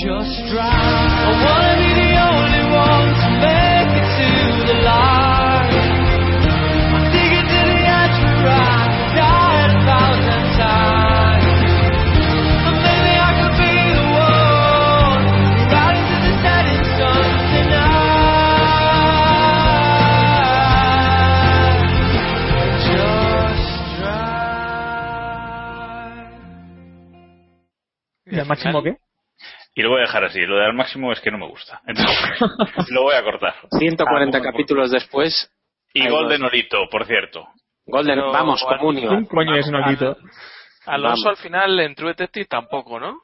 Just be the only to the light. To the times. And maybe I could be the one right into the setting sun tonight. Just drive. ¿Y al máximo qué? Y lo voy a dejar así. Lo de al máximo es que no me gusta. Entonces, lo voy a cortar. 140 Ah, capítulos después. Y gol de Norito, por cierto. Golden, Pero- vamos, comunio. ¿Quién coño es Nolito? Alonso Vamos. al final en True Detective tampoco, ¿no?